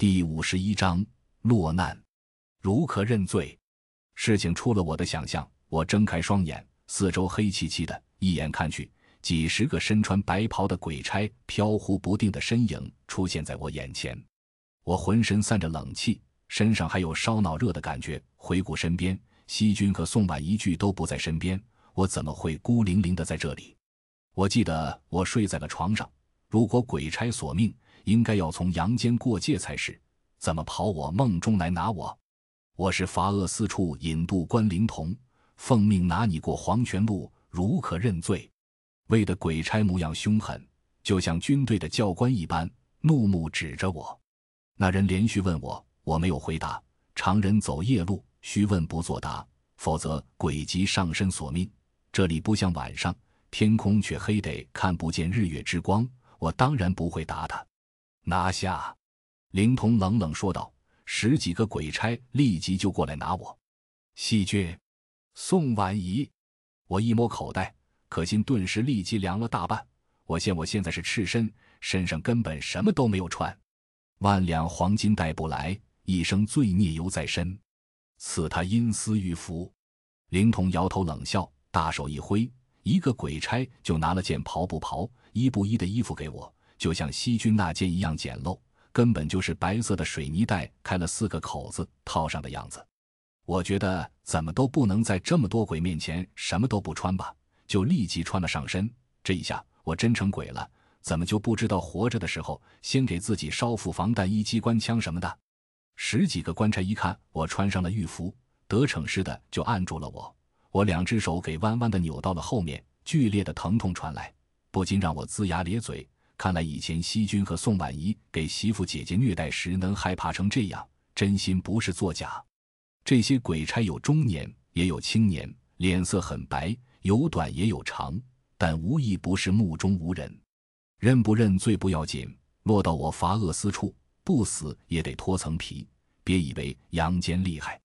第五十一章落难，如何认罪。事情出了我的想象，我睁开双眼，四周黑漆漆的，一眼看去，几十个身穿白袍的鬼差飘忽不定的身影出现在我眼前。我浑身散着冷气，身上还有烧脑热的感觉。回顾身边，西君和宋婉一句都不在身边，我怎么会孤零零的在这里？我记得我睡在了床上。如果鬼差索命。应该要从阳间过界才是，怎么跑我梦中来拿我？我是罚恶司处引渡官灵童，奉命拿你过黄泉路，如可认罪？为的鬼差模样凶狠，就像军队的教官一般，怒目指着我。那人连续问我，我没有回答。常人走夜路，须问不作答，否则鬼即上身索命。这里不像晚上，天空却黑得看不见日月之光，我当然不会答他。拿下！灵童冷冷说道。十几个鬼差立即就过来拿我。细菌，宋婉仪。我一摸口袋，可心顿时立即凉了大半。我见我现在是赤身，身上根本什么都没有穿。万两黄金带不来，一生罪孽犹在身。赐他阴司玉符。灵童摇头冷笑，大手一挥，一个鬼差就拿了件袍不袍、衣不衣的衣服给我。就像西军那间一样简陋，根本就是白色的水泥袋开了四个口子套上的样子。我觉得怎么都不能在这么多鬼面前什么都不穿吧，就立即穿了上身。这一下我真成鬼了，怎么就不知道活着的时候先给自己烧副防弹衣、机关枪什么的？十几个官差一看我穿上了玉符，得逞似的就按住了我。我两只手给弯弯的扭到了后面，剧烈的疼痛传来，不禁让我龇牙咧嘴。看来以前西君和宋婉仪给媳妇姐姐虐待时能害怕成这样，真心不是作假。这些鬼差有中年，也有青年，脸色很白，有短也有长，但无一不是目中无人。认不认罪不要紧，落到我罚恶司处，不死也得脱层皮。别以为阳间厉害，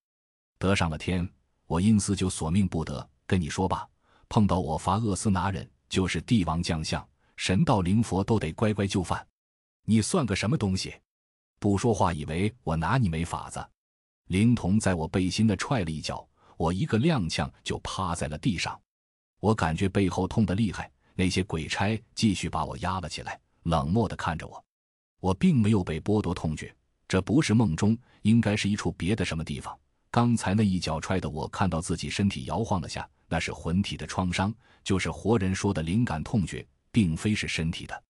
得上了天，我阴司就索命不得。跟你说吧，碰到我罚恶司拿人，就是帝王将相。神道灵佛都得乖乖就范，你算个什么东西？不说话，以为我拿你没法子。灵童在我背心的踹了一脚，我一个踉跄就趴在了地上。我感觉背后痛得厉害。那些鬼差继续把我压了起来，冷漠地看着我。我并没有被剥夺痛觉，这不是梦中，应该是一处别的什么地方。刚才那一脚踹的我看到自己身体摇晃了下，那是魂体的创伤，就是活人说的灵感痛觉。并非是身体的，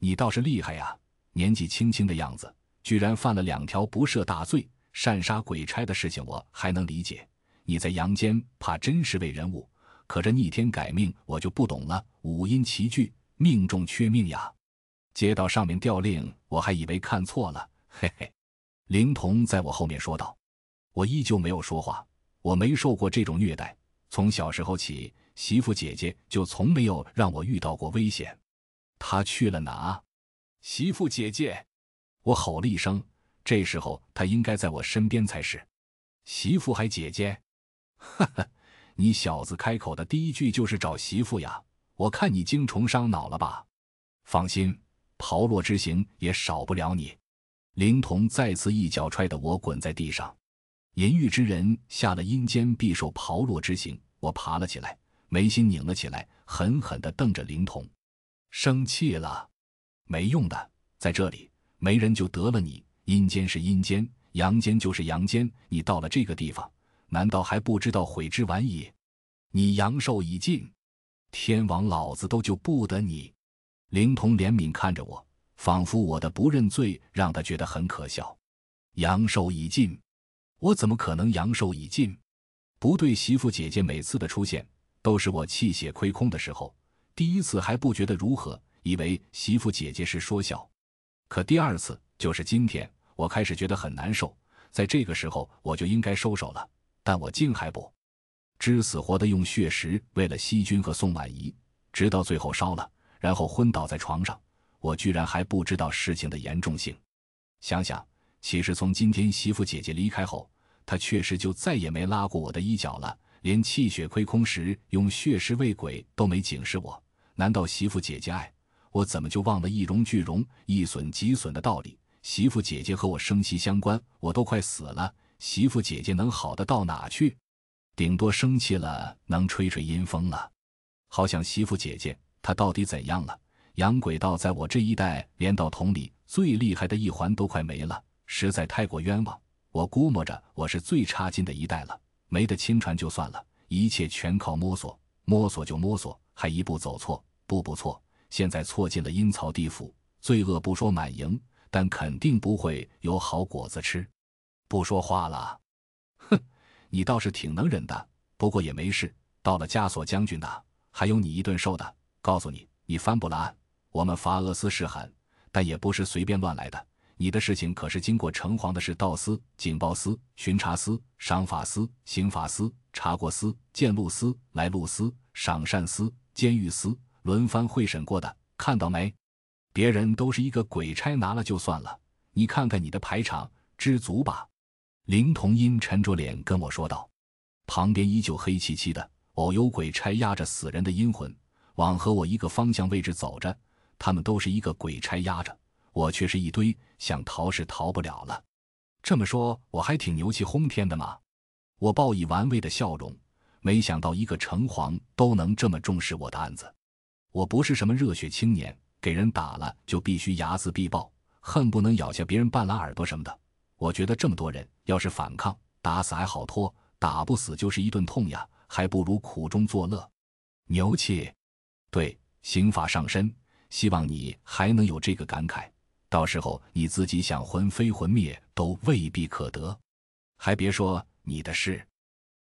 你倒是厉害呀！年纪轻轻的样子，居然犯了两条不赦大罪，擅杀鬼差的事情，我还能理解。你在阳间怕真是位人物，可这逆天改命，我就不懂了。五阴齐聚，命中缺命呀！接到上面调令，我还以为看错了，嘿嘿。灵童在我后面说道。我依旧没有说话。我没受过这种虐待，从小时候起。媳妇姐姐就从没有让我遇到过危险，她去了哪？媳妇姐姐，我吼了一声。这时候她应该在我身边才是。媳妇还姐姐？哈哈，你小子开口的第一句就是找媳妇呀？我看你精虫伤脑了吧？放心，炮烙之刑也少不了你。灵童再次一脚踹得我滚在地上。淫欲之人下了阴间必受炮烙之刑。我爬了起来。眉心拧了起来，狠狠地瞪着灵童，生气了，没用的，在这里没人就得了你。阴间是阴间，阳间就是阳间，你到了这个地方，难道还不知道悔之晚矣？你阳寿已尽，天王老子都救不得你。灵童怜悯看着我，仿佛我的不认罪让他觉得很可笑。阳寿已尽，我怎么可能阳寿已尽？不对，媳妇姐姐每次的出现。都是我气血亏空的时候，第一次还不觉得如何，以为媳妇姐姐是说笑，可第二次就是今天，我开始觉得很难受。在这个时候，我就应该收手了，但我竟还不知死活的用血石喂了西君和宋婉仪，直到最后烧了，然后昏倒在床上。我居然还不知道事情的严重性。想想，其实从今天媳妇姐姐离开后，她确实就再也没拉过我的衣角了。连气血亏空时用血石喂鬼都没警示我，难道媳妇姐姐爱我，怎么就忘了一荣俱荣、一损即损的道理？媳妇姐姐和我生息相关，我都快死了，媳妇姐姐能好得到哪去？顶多生气了，能吹吹阴风了。好想媳妇姐姐，她到底怎样了？洋鬼道在我这一代连道桶里最厉害的一环都快没了，实在太过冤枉。我估摸着我是最差劲的一代了，没得亲传就算了，一切全靠摸索，摸索就摸索，还一步走错，步步错。现在错进了阴曹地府，罪恶不说满盈，但肯定不会有好果子吃。不说话了，哼，你倒是挺能忍的。不过也没事，到了枷锁将军那，还有你一顿受的。告诉你，你翻不了案。我们伐俄斯是狠，但也不是随便乱来的。你的事情可是经过城隍的是道司、警报司、巡查司、赏法司、刑法司、查过司、见录司、来路司、赏善司、监狱司。轮番会审过的，看到没？别人都是一个鬼差拿了就算了，你看看你的排场，知足吧。灵童阴沉着脸跟我说道。旁边依旧黑漆漆的，偶有鬼差压着死人的阴魂往和我一个方向位置走着。他们都是一个鬼差压着，我却是一堆想逃是逃不了了。这么说我还挺牛气轰天的嘛！我报以玩味的笑容，没想到一个城隍都能这么重视我的案子。我不是什么热血青年，给人打了就必须睚眦必报，恨不能咬下别人半拉耳朵什么的。我觉得这么多人要是反抗，打死还好拖，打不死就是一顿痛呀，还不如苦中作乐。牛气，对，刑法上身，希望你还能有这个感慨。到时候你自己想魂飞魂灭都未必可得。还别说你的事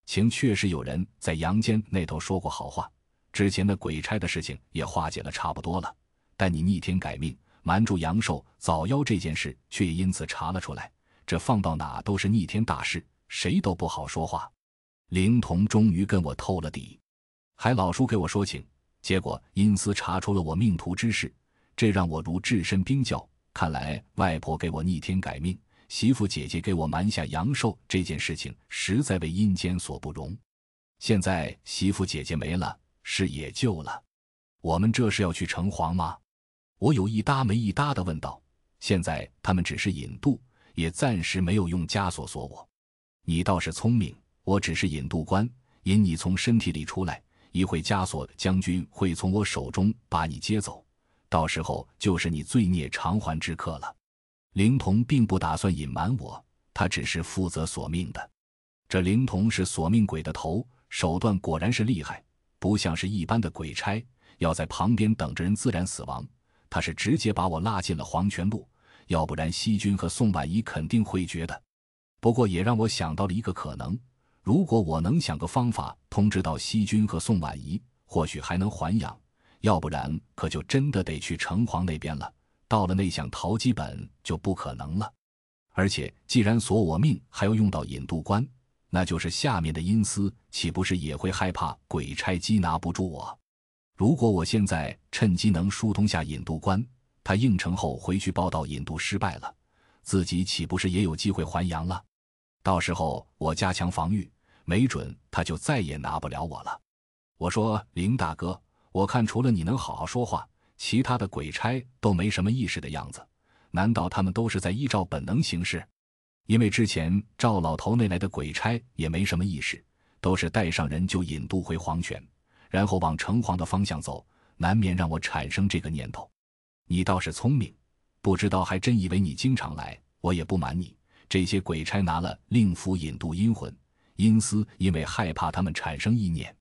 情，确实有人在阳间那头说过好话。之前的鬼差的事情也化解了差不多了，但你逆天改命，瞒住阳寿早夭这件事，却也因此查了出来。这放到哪都是逆天大事，谁都不好说话。灵童终于跟我透了底，还老叔给我说情，结果阴司查出了我命途之事，这让我如置身冰窖。看来外婆给我逆天改命，媳妇姐姐给我瞒下阳寿这件事情，实在为阴间所不容。现在媳妇姐姐没了。是也救了，我们这是要去城隍吗？我有一搭没一搭的问道。现在他们只是引渡，也暂时没有用枷锁锁我。你倒是聪明，我只是引渡官，引你从身体里出来。一会枷锁将军会从我手中把你接走，到时候就是你罪孽偿还之刻了。灵童并不打算隐瞒我，他只是负责索命的。这灵童是索命鬼的头，手段果然是厉害。不像是一般的鬼差，要在旁边等着人自然死亡。他是直接把我拉进了黄泉路，要不然西君和宋婉仪肯定会觉得。不过也让我想到了一个可能：如果我能想个方法通知到西君和宋婉仪，或许还能还阳；要不然可就真的得去城隍那边了。到了那想逃基本就不可能了。而且既然索我命还要用到引渡官。那就是下面的阴司岂不是也会害怕鬼差缉拿不住我？如果我现在趁机能疏通下引渡官，他应承后回去报道引渡失败了，自己岂不是也有机会还阳了？到时候我加强防御，没准他就再也拿不了我了。我说林大哥，我看除了你能好好说话，其他的鬼差都没什么意识的样子，难道他们都是在依照本能行事？因为之前赵老头那来的鬼差也没什么意识，都是带上人就引渡回黄泉，然后往城隍的方向走，难免让我产生这个念头。你倒是聪明，不知道还真以为你经常来。我也不瞒你，这些鬼差拿了令符引渡阴魂，阴司因为害怕他们产生意念，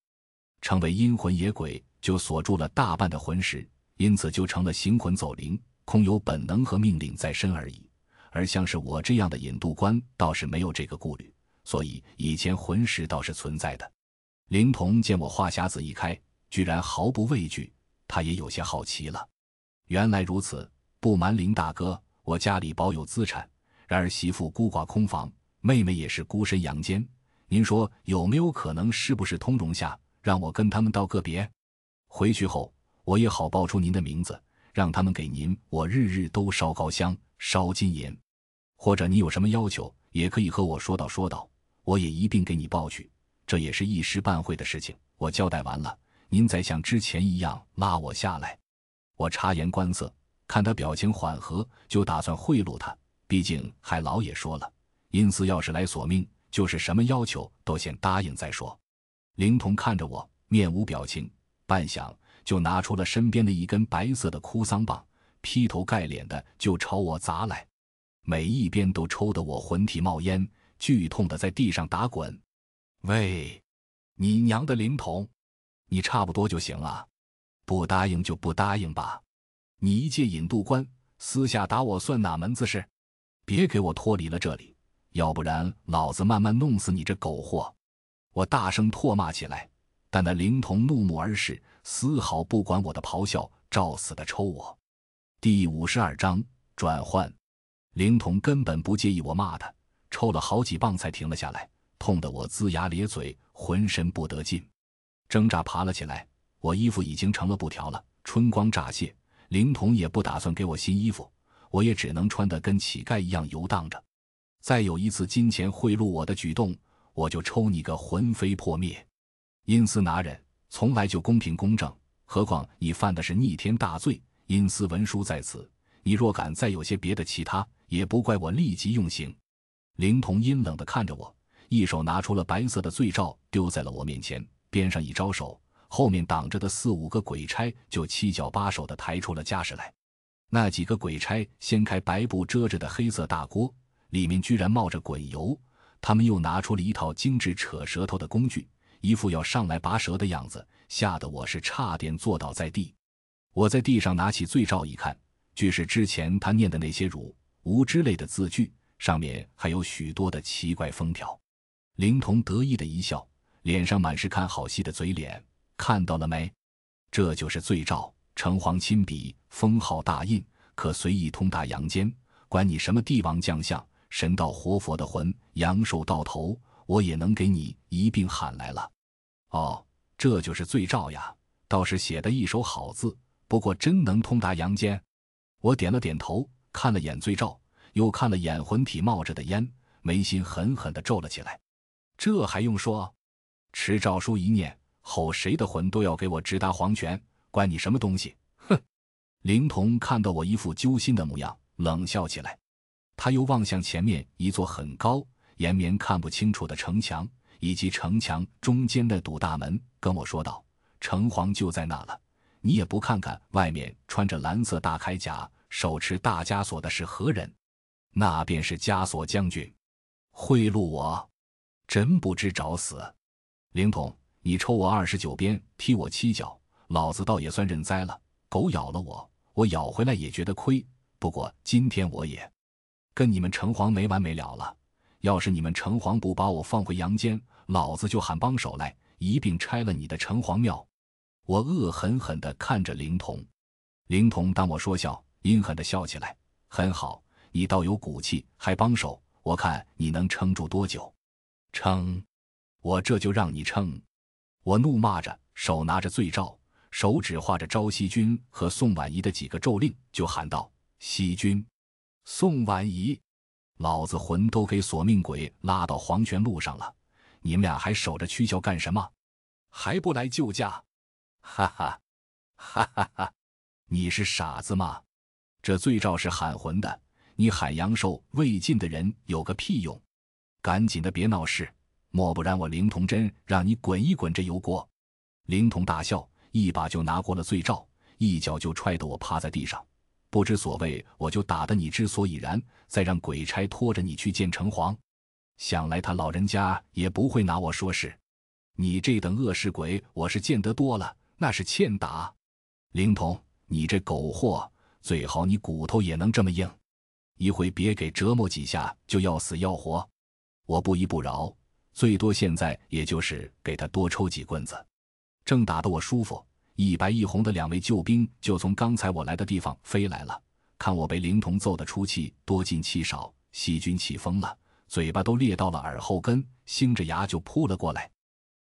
成为阴魂野鬼，就锁住了大半的魂石，因此就成了行魂走灵，空有本能和命令在身而已。而像是我这样的引渡官，倒是没有这个顾虑，所以以前魂石倒是存在的。灵童见我话匣子一开，居然毫不畏惧，他也有些好奇了。原来如此，不瞒林大哥，我家里保有资产，然而媳妇孤寡空房，妹妹也是孤身阳间。您说有没有可能，是不是通融下，让我跟他们道个别？回去后我也好报出您的名字，让他们给您我日日都烧高香、烧金银。或者你有什么要求，也可以和我说道说道，我也一并给你报去。这也是一时半会的事情，我交代完了，您再像之前一样拉我下来。我察言观色，看他表情缓和，就打算贿赂他。毕竟海老也说了，阴司要是来索命，就是什么要求都先答应再说。灵童看着我，面无表情，半晌就拿出了身边的一根白色的哭丧棒，劈头盖脸的就朝我砸来，每一鞭都抽得我魂体冒烟，剧痛的在地上打滚。喂，你娘的灵童，你差不多就行了，不答应就不答应吧。你一介引渡官，私下打我算哪门子事？别给我脱离了这里，要不然老子慢慢弄死你这狗货！我大声唾骂起来，但那灵童怒目而视，丝毫不管我的咆哮，照死的抽我。第五十二章转换。灵童根本不介意我骂他，抽了好几棒才停了下来，痛得我龇牙咧嘴，浑身不得劲，挣扎爬了起来。我衣服已经成了布条了，春光乍泄，灵童也不打算给我新衣服，我也只能穿得跟乞丐一样游荡着。再有一次金钱贿赂我的举动。我就抽你个魂飞魄灭！阴司拿人从来就公平公正，何况你犯的是逆天大罪，阴司文书在此，你若敢再有些别的其他，也不怪我立即用刑。灵童阴冷的看着我，一手拿出了白色的罪诏，丢在了我面前，边上一招手，后面挡着的四五个鬼差就七脚八手的抬出了家什来。那几个鬼差掀开白布遮着的黑色大锅，里面居然冒着滚油。他们又拿出了一套精致扯舌头的工具，一副要上来拔舌的样子，吓得我是差点坐倒在地。我在地上拿起罪诏一看，俱是之前他念的那些辱、吾之类的字句，上面还有许多的奇怪封条。灵童得意的一笑，脸上满是看好戏的嘴脸。看到了没？这就是罪诏，城隍亲笔，封号大印，可随意通达阳间，管你什么帝王将相。神道活佛的魂，阳寿到头，我也能给你一并喊来了。哦，这就是罪诏呀，倒是写的一手好字。不过真能通达阳间？我点了点头，看了眼罪诏，又看了眼魂体冒着的烟，眉心狠狠地皱了起来。这还用说？持诏书一念，吼谁的魂都要给我直达黄泉，管你什么东西！哼！灵童看到我一副揪心的模样，冷笑起来。他又望向前面一座很高、延绵看不清楚的城墙，以及城墙中间那堵大门，跟我说道：“城隍就在那了，你也不看看外面穿着蓝色大铠甲、手持大枷锁的是何人？那便是枷锁将军，贿赂我，真不知找死！灵童，你抽我二十九鞭，踢我七脚，老子倒也算认栽了。狗咬了我，我咬回来也觉得亏。不过今天我也……”跟你们城隍没完没了了！要是你们城隍不把我放回阳间，老子就喊帮手来一并拆了你的城隍庙！我恶狠狠地看着灵童，灵童当我说笑，阴狠地笑起来。很好，你倒有骨气，还帮手，我看你能撑住多久？撑！我这就让你撑！我怒骂着，手拿着罪诏，手指画着朝夕君和宋婉仪的几个咒令，就喊道：“西君。”宋婉仪，老子魂都给索命鬼拉到黄泉路上了，你们俩还守着躯壳干什么？还不来救驾？哈哈，哈哈哈！你是傻子吗？这罪诏是喊魂的，你喊阳寿未尽的人有个屁用！赶紧的，别闹事，莫不然我灵童真让你滚一滚这油锅！灵童大笑，一把就拿过了罪诏，一脚就踹得我趴在地上。不知所谓，我就打得你之所以然，再让鬼差拖着你去见城隍。想来他老人家也不会拿我说事。你这等恶事鬼，我是见得多了，那是欠打。灵童，你这狗货，最好你骨头也能这么硬，一回别给折磨几下就要死要活。我不依不饶，最多现在也就是给他多抽几棍子。正打得我舒服。一白一红的两位救兵就从刚才我来的地方飞来了，看我被灵童揍得出气多进气少，细菌气疯了，嘴巴都裂到了耳后根，星着牙就扑了过来。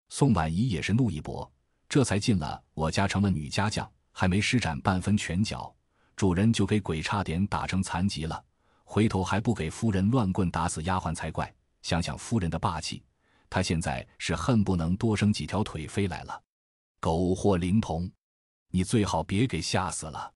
宋婉仪也是怒一搏，这才进了我家成了女家将，还没施展半分拳脚，主人就给鬼差点打成残疾了，回头还不给夫人乱棍打死丫鬟才怪。想想夫人的霸气，她现在是恨不能多生几条腿飞来了。狗货灵童，你最好别给吓死了！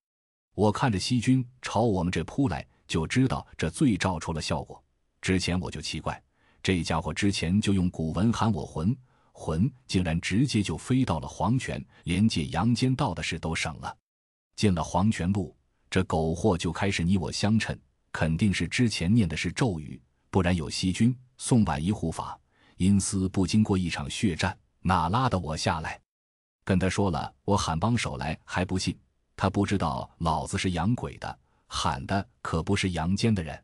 我看着西军朝我们这扑来，就知道这罪照出了效果。之前我就奇怪，这家伙之前就用古文喊我魂魂，竟然直接就飞到了黄泉，连借阳间道的事都省了。进了黄泉路，这狗货就开始你我相称，肯定是之前念的是咒语，不然有细菌、宋婉仪护法，阴司不经过一场血战，哪拉得我下来？跟他说了，我喊帮手来还不信，他不知道老子是养鬼的。喊的可不是阳间的人，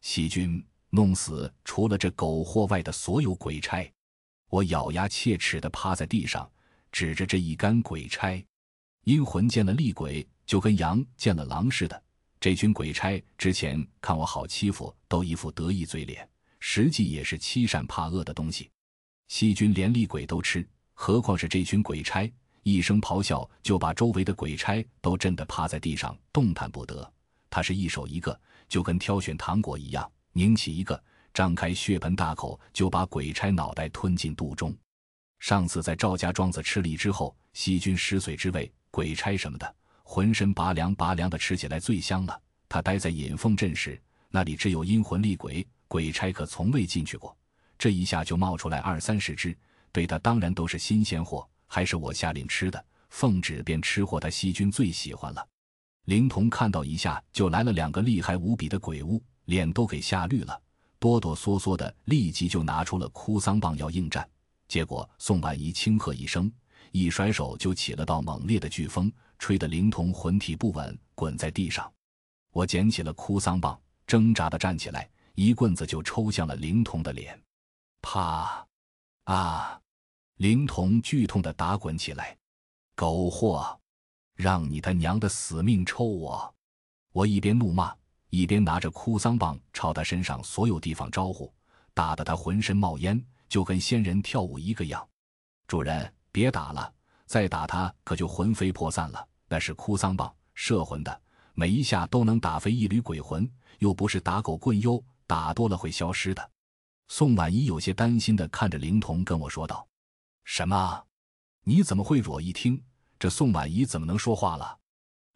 细菌弄死除了这狗货外的所有鬼差。我咬牙切齿地趴在地上，指着这一干鬼差。阴魂见了厉鬼，就跟羊见了狼似的。这群鬼差之前看我好欺负，都一副得意嘴脸，实际也是欺善怕恶的东西。细菌连厉鬼都吃，何况是这群鬼差？一声咆哮，就把周围的鬼差都震得趴在地上，动弹不得。他是一手一个，就跟挑选糖果一样，拧起一个，张开血盆大口，就把鬼差脑袋吞进肚中。上次在赵家庄子吃力之后，细菌食髓之味，鬼差什么的，浑身拔凉拔凉的，吃起来最香了。他待在引凤镇时，那里只有阴魂厉鬼，鬼差可从未进去过。这一下就冒出来二三十只，对他当然都是新鲜货，还是我下令吃的。奉旨便吃货，他细菌最喜欢了。灵童看到一下就来了两个厉害无比的鬼物，脸都给吓绿了，哆哆嗦嗦的，立即就拿出了哭丧棒要应战。结果宋婉仪轻喝一声，一甩手就起了道猛烈的飓风，吹得灵童魂体不稳，滚在地上。我捡起了哭丧棒，挣扎的站起来，一棍子就抽向了灵童的脸。啪！啊！灵童剧痛的打滚起来，狗货！让你他娘的死命抽我！我一边怒骂，一边拿着哭丧棒朝他身上所有地方招呼，打得他浑身冒烟，就跟仙人跳舞一个样。主人，别打了，再打他可就魂飞魄散了。那是哭丧棒，摄魂的，每一下都能打飞一缕鬼魂，又不是打狗棍哟，打多了会消失的。宋婉仪有些担心的看着灵童，跟我说道：“什么？你怎么会？”我一听。这宋婉仪怎么能说话了？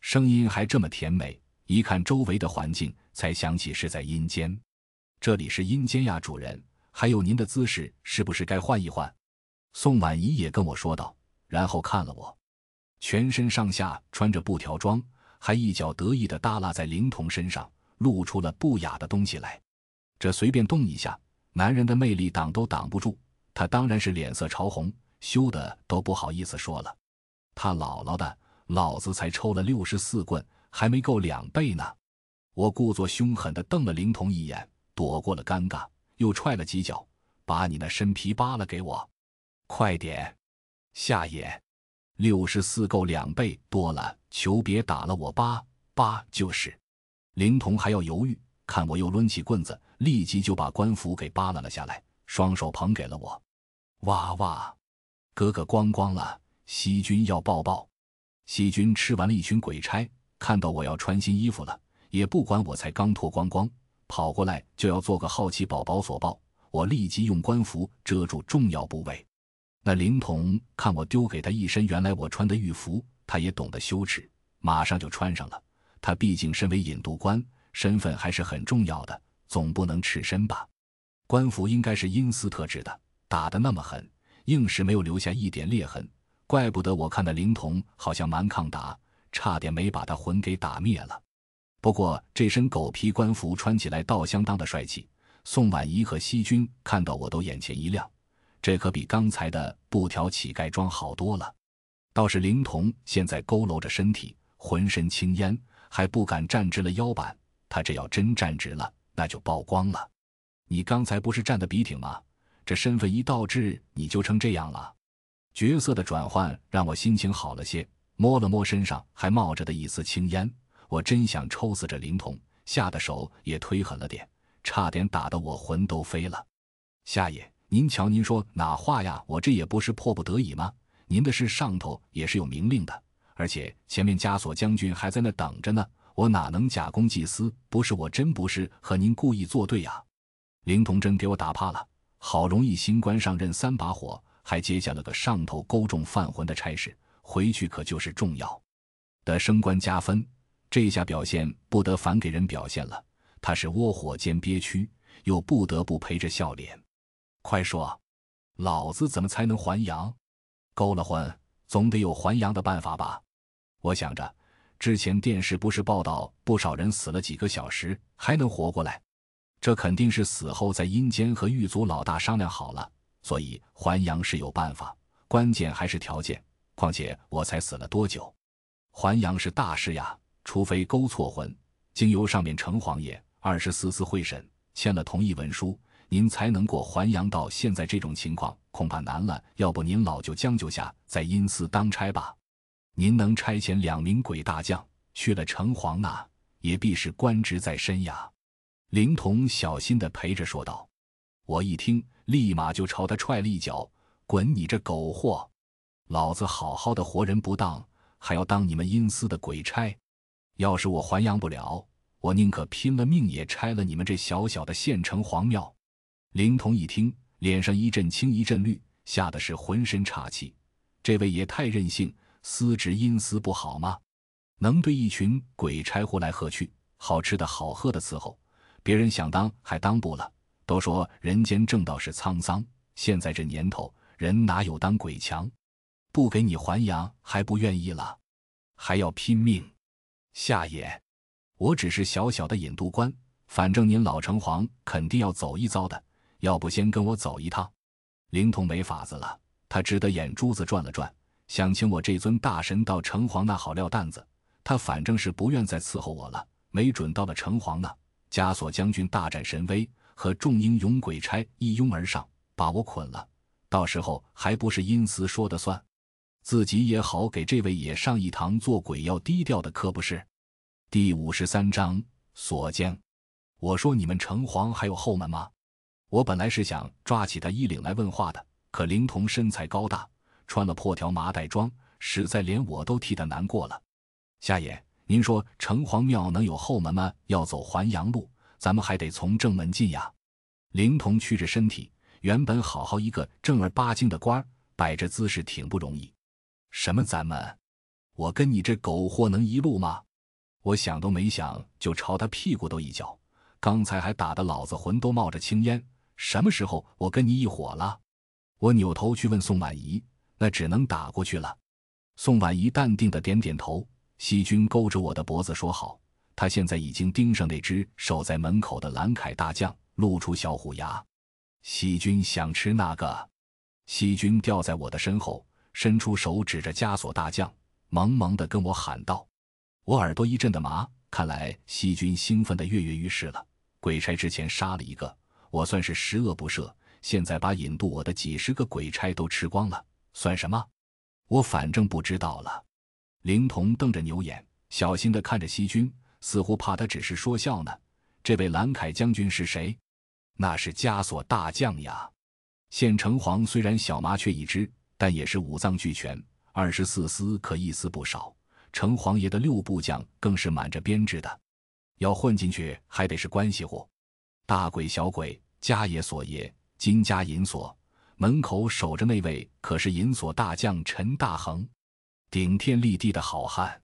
声音还这么甜美，一看周围的环境，才想起是在阴间。这里是阴间呀，主人。还有您的姿势，是不是该换一换？宋婉仪也跟我说道，然后看了我，全身上下穿着布条装，还一脚得意的耷拉在灵童身上，露出了不雅的东西来。这随便动一下，男人的魅力挡都挡不住。他当然是脸色潮红，羞得都不好意思说了。他姥姥的，老子才抽了六十四棍，还没够两倍呢！我故作凶狠地瞪了灵童一眼，躲过了尴尬，又踹了几脚，把你那身皮扒了给我，快点！下野，六十四够两倍多了，求别打了我！扒扒就是。灵童还要犹豫，看我又抡起棍子，立即就把官服给扒拉了下来，双手捧给了我。哇哇，哥哥光光了！西君要抱抱，西君吃完了一群鬼差，看到我要穿新衣服了，也不管我才刚脱光光，跑过来就要做个好奇宝宝所抱。我立即用官服遮住重要部位。那灵童看我丢给他一身原来我穿的玉服，他也懂得羞耻，马上就穿上了。他毕竟身为引渡官，身份还是很重要的，总不能赤身吧？官服应该是阴司特制的，打得那么狠，硬是没有留下一点裂痕。怪不得我看那灵童好像蛮抗打，差点没把他魂给打灭了。不过这身狗皮官服穿起来倒相当的帅气。宋婉仪和西君看到我都眼前一亮，这可比刚才的布条乞丐装好多了。倒是灵童现在佝偻着身体，浑身青烟，还不敢站直了腰板。他这要真站直了，那就曝光了。你刚才不是站得笔挺吗？这身份一倒置，你就成这样了。角色的转换让我心情好了些，摸了摸身上还冒着的一丝青烟，我真想抽死这灵童，吓得手也推狠了点，差点打得我魂都飞了。夏爷，您瞧，您说哪话呀？我这也不是迫不得已吗？您的事上头也是有明令的，而且前面枷锁将军还在那等着呢，我哪能假公济私？不是我真不是和您故意作对呀！灵童真给我打怕了，好容易新官上任三把火。还接下了个上头勾中犯魂的差事，回去可就是重要的升官加分。这下表现不得反给人表现了，他是窝火兼憋屈，又不得不陪着笑脸。快说，老子怎么才能还阳？勾了魂，总得有还阳的办法吧？我想着，之前电视不是报道不少人死了几个小时还能活过来？这肯定是死后在阴间和狱卒老大商量好了，所以还阳是有办法，关键还是条件。况且我才死了多久？还阳是大事呀，除非勾错魂，经由上面城隍爷二十四司会审，签了同意文书，您才能过还阳道。现在这种情况恐怕难了，要不您老就将就下，在阴司当差吧。您能差遣两名鬼大将去了城隍那，也必是官职在身呀。灵童小心地陪着说道。我一听，立马就朝他踹了一脚：“滚你这狗货！老子好好的活人不当，还要当你们阴司的鬼差？要是我还阳不了，我宁可拼了命也拆了你们这小小的县城隍庙。”灵童一听，脸上一阵青一阵绿，吓得是浑身岔气。这位也太任性。司职阴司不好吗？能对一群鬼差呼来喝去，好吃的好喝的伺候，别人想当还当不了。都说人间正道是沧桑，现在这年头，人哪有当鬼强？不给你还阳还不愿意了，还要拼命。夏爷，我只是小小的引渡官，反正您老城隍肯定要走一遭的，要不先跟我走一趟？灵通没法子了，他只得眼珠子转了转。想请我这尊大神到城隍那好撂担子，他反正是不愿再伺候我了。没准到了城隍那，枷锁将军大展神威，和众英勇鬼差一拥而上，把我捆了。到时候还不是阴司说的算？自己也好给这位也上一堂做鬼要低调的课，不是？第五十三章锁将。我说你们城隍还有后门吗？我本来是想抓起他衣领来问话的，可灵童身材高大。穿了破条麻袋装，实在连我都替他难过了。夏爷，您说城隍庙能有后门吗？要走还阳路，咱们还得从正门进呀。灵童屈着身体，原本好好一个正儿八经的官儿，摆着姿势挺不容易。什么咱们？我跟你这狗货能一路吗？我想都没想就朝他屁股都一脚。刚才还打得老子魂都冒着青烟，什么时候我跟你一伙了？我扭头去问宋婉仪。那只能打过去了。宋婉仪淡定的点点头。细菌勾着我的脖子说：“好。”他现在已经盯上那只守在门口的蓝凯大将，露出小虎牙。细菌想吃那个？细菌掉在我的身后，伸出手指着枷锁大将，萌萌的跟我喊道：“我耳朵一阵的麻。看来细菌兴奋的跃跃欲试了。鬼差之前杀了一个，我算是十恶不赦。现在把引渡我的几十个鬼差都吃光了。”算什么？我反正不知道了。灵童瞪着牛眼，小心的看着西军，似乎怕他只是说笑呢。这位蓝凯将军是谁？那是枷锁大将呀。县城隍虽然小麻雀一只，但也是五脏俱全，二十四司可一丝不少。城隍爷的六部将更是满着编制的，要混进去还得是关系户。大鬼小鬼，家爷锁爷，金家银锁。门口守着那位可是银锁大将陈大恒，顶天立地的好汉。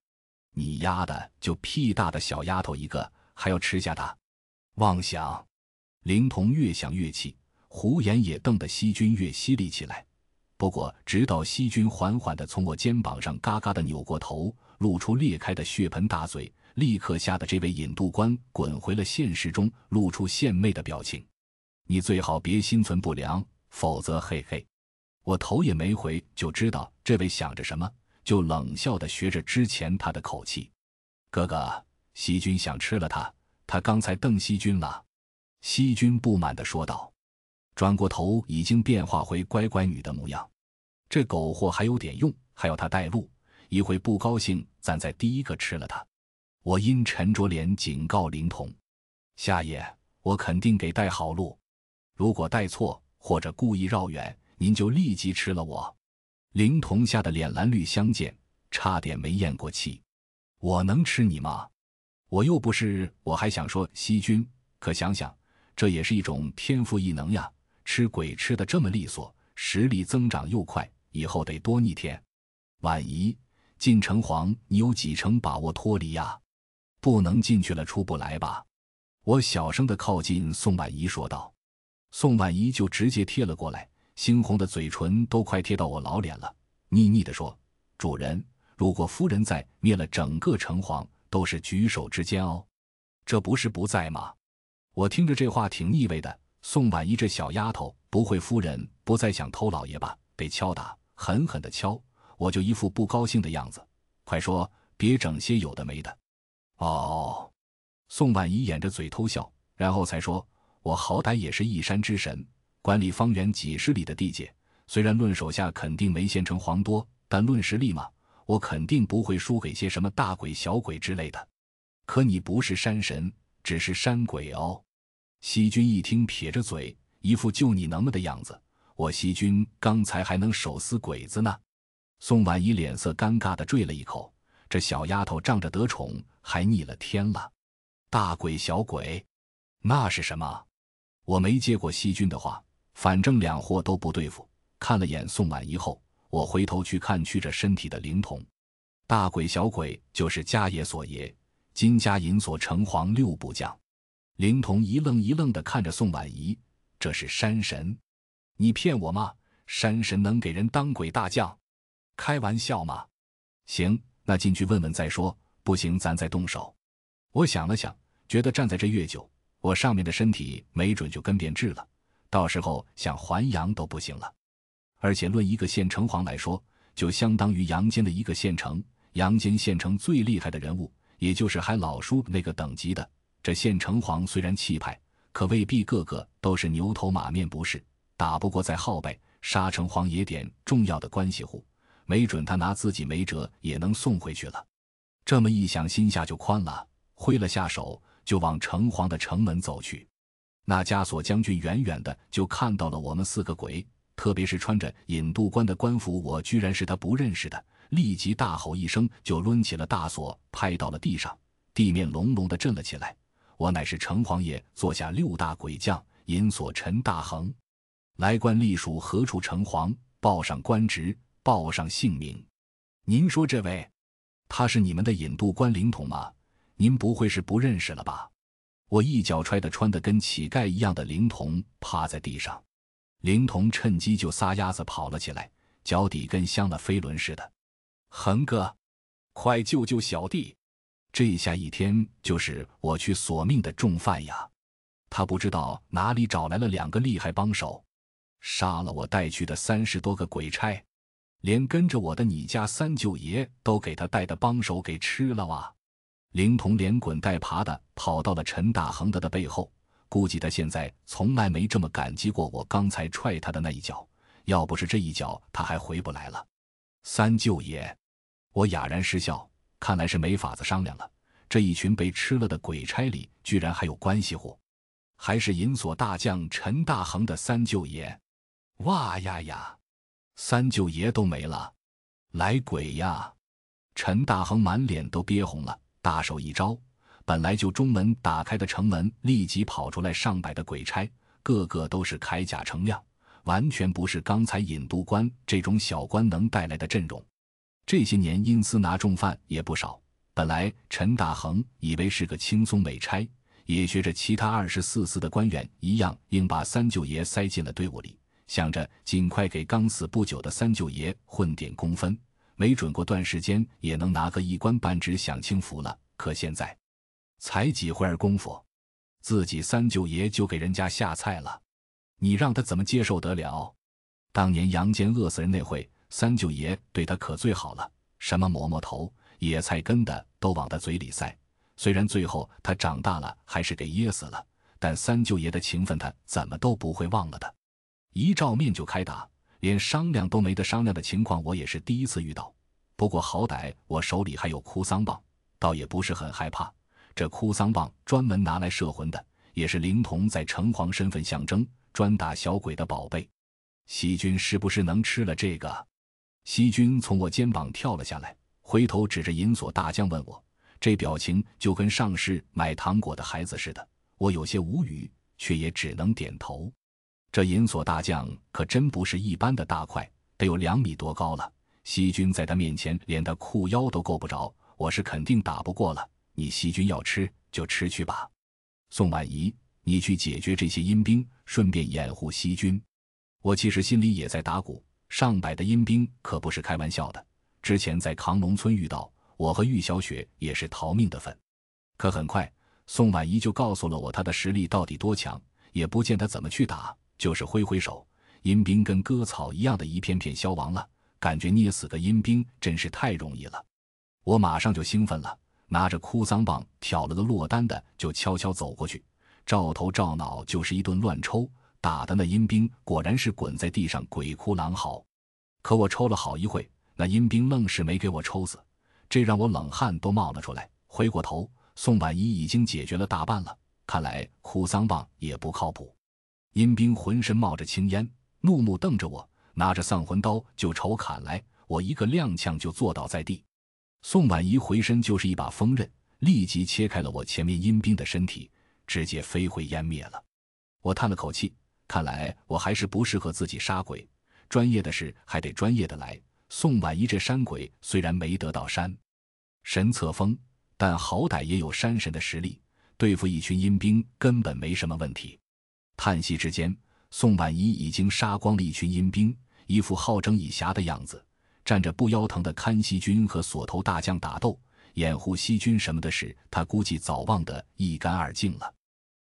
你丫的就屁大的小丫头一个，还要吃下他？妄想！灵童越想越气，胡言也瞪得西军越犀利起来。不过，直到西军缓缓地从我肩膀上嘎嘎地扭过头，露出裂开的血盆大嘴，立刻吓得这位引渡官滚回了现实中，露出献媚的表情。你最好别心存不良。否则，嘿嘿，我头也没回就知道这位想着什么，就冷笑的学着之前他的口气。哥哥，西君想吃了他，他刚才瞪西君了。西君不满的说道，转过头已经变化回乖乖女的模样。这狗货还有点用，还要他带路，一会不高兴，咱再第一个吃了他。我阴沉着脸警告灵童：夏爷，我肯定给带好路，如果带错。或者故意绕远，您就立即吃了我。灵童吓得脸蓝绿相间，差点没咽过气。我能吃你吗？我又不是……我还想说西君，可想想，这也是一种天赋异能呀。吃鬼吃的这么利索，实力增长又快，以后得多逆天。婉仪，进城隍，你有几成把握脱离呀？不能进去了出不来吧？我小声的靠近宋婉仪说道。宋婉仪就直接贴了过来，猩红的嘴唇都快贴到我老脸了，腻腻的说：“主人，如果夫人在，灭了整个城隍都是举手之间哦，这不是不在吗？”我听着这话挺腻味的。宋婉仪这小丫头，不会夫人不再想偷老爷吧？被敲打，狠狠的敲，我就一副不高兴的样子。快说，别整些有的没的。哦，宋婉仪掩着嘴偷笑，然后才说：“我好歹也是一山之神，管理方圆几十里的地界。虽然论手下肯定没县城黄多，但论实力嘛，我肯定不会输给些什么大鬼小鬼之类的。可你不是山神，只是山鬼哦。”西君一听，撇着嘴，一副就你能么的样子。我西君刚才还能手撕鬼子呢。宋婉仪脸色尴尬的坠了一口，这小丫头仗着得宠，还逆了天了。大鬼小鬼，那是什么？我没接过西君的话，反正两货都不对付。看了眼宋婉仪后，我回头去看屈着身体的灵童。大鬼小鬼就是家爷所爷，金家银锁城隍六部将。灵童一愣一愣的看着宋婉仪，这是山神？你骗我吗？山神能给人当鬼大将？开玩笑吗？行，那进去问问再说。不行，咱再动手。我想了想，觉得站在这越久，我上面的身体没准就跟变质了，到时候想还阳都不行了。而且论一个县城隍来说，就相当于阳间的一个县城。阳间县城最厉害的人物，也就是还老叔那个等级的。这县城隍虽然气派，可未必个个都是牛头马面，不是打不过再号呗。沙城隍也点重要的关系户，没准他拿自己没辙也能送回去了。这么一想，心下就宽了，挥了下手，就往城隍的城门走去。那枷锁将军远远的就看到了我们四个鬼，特别是穿着引渡官的官服，我居然是他不认识的，立即大吼一声，就抡起了大锁，拍到了地上，地面隆隆的震了起来。我乃是城隍爷座下六大鬼将银锁陈大恒，来官隶属何处城隍？报上官职，报上姓名。您说这位，他是你们的引渡官灵童吗？您不会是不认识了吧？我一脚踹的穿的跟乞丐一样的灵童趴在地上，灵童趁机就撒丫子跑了起来，脚底跟镶了飞轮似的。恒哥，快救救小弟！这下一天就是我去索命的重犯呀！他不知道哪里找来了两个厉害帮手，杀了我带去的三十多个鬼差，连跟着我的你家三舅爷都给他带的帮手给吃了哇！灵童连滚带爬的跑到了陈大恒的的背后，估计他现在从来没这么感激过我刚才踹他的那一脚，要不是这一脚，他还回不来了。三舅爷，我哑然失笑。看来是没法子商量了。这一群被吃了的鬼差里，居然还有关系户，还是银锁大将陈大恒的三舅爷。哇呀呀，三舅爷都没了，来鬼呀！陈大恒满脸都憋红了，大手一招，本来就中门打开的城门立即跑出来上百的鬼差，个个都是铠甲铿亮，完全不是刚才引渡官这种小官能带来的阵容。这些年阴司拿重犯也不少。本来陈大恒以为是个轻松美差，也学着其他二十四司的官员一样，硬把三舅爷塞进了队伍里，想着尽快给刚死不久的三舅爷混点工分，没准过段时间也能拿个一官半职享清福了。可现在才几会儿功夫，自己三舅爷就给人家下菜了，你让他怎么接受得了？当年杨坚饿死人那会。三舅爷对他可最好了，什么馍馍头、野菜根的都往他嘴里塞。虽然最后他长大了还是给噎死了，但三舅爷的情分他怎么都不会忘了的。一照面就开打，连商量都没得商量的情况，我也是第一次遇到。不过好歹我手里还有哭丧棒，倒也不是很害怕。这哭丧棒专门拿来摄魂的，也是灵童在城隍身份象征，专打小鬼的宝贝。细菌是不是能吃了这个？西君从我肩膀跳了下来，回头指着银锁大将问我，这表情就跟上市买糖果的孩子似的。我有些无语，却也只能点头。这银锁大将可真不是一般的大块，得有两米多高了。西军在他面前连他裤腰都够不着，我是肯定打不过了。你西军要吃就吃去吧。宋婉仪，你去解决这些阴兵，顺便掩护西军。我其实心里也在打鼓，上百的阴兵可不是开玩笑的。之前在扛龙村遇到，我和玉小雪也是逃命的份。可很快，宋婉仪就告诉了我他的实力到底多强，也不见他怎么去打，就是挥挥手，阴兵跟割草一样的一片片消亡了。感觉捏死个阴兵真是太容易了，我马上就兴奋了，拿着哭丧棒挑了个落单的，就悄悄走过去，照头照脑就是一顿乱抽，打的那阴兵果然是滚在地上鬼哭狼嚎。可我抽了好一会，那阴兵愣是没给我抽死，这让我冷汗都冒了出来。回过头，宋婉仪已经解决了大半了，看来哭丧棒也不靠谱。阴兵浑身冒着青烟，怒目瞪着我。拿着丧魂刀就朝我砍来，我一个踉跄就坐倒在地。宋婉仪回身就是一把锋刃，立即切开了我前面阴兵的身体，直接飞灰烟灭了。我叹了口气，看来我还是不适合自己杀鬼，专业的事还得专业的来。宋婉仪这山鬼虽然没得到山神册封，但好歹也有山神的实力，对付一群阴兵根本没什么问题。叹息之间。宋婉仪已经杀光了一群阴兵，一副好整以暇的样子，站着不腰疼的看西军和锁头大将打斗，掩护西军什么的事，他估计早忘得一干二净了。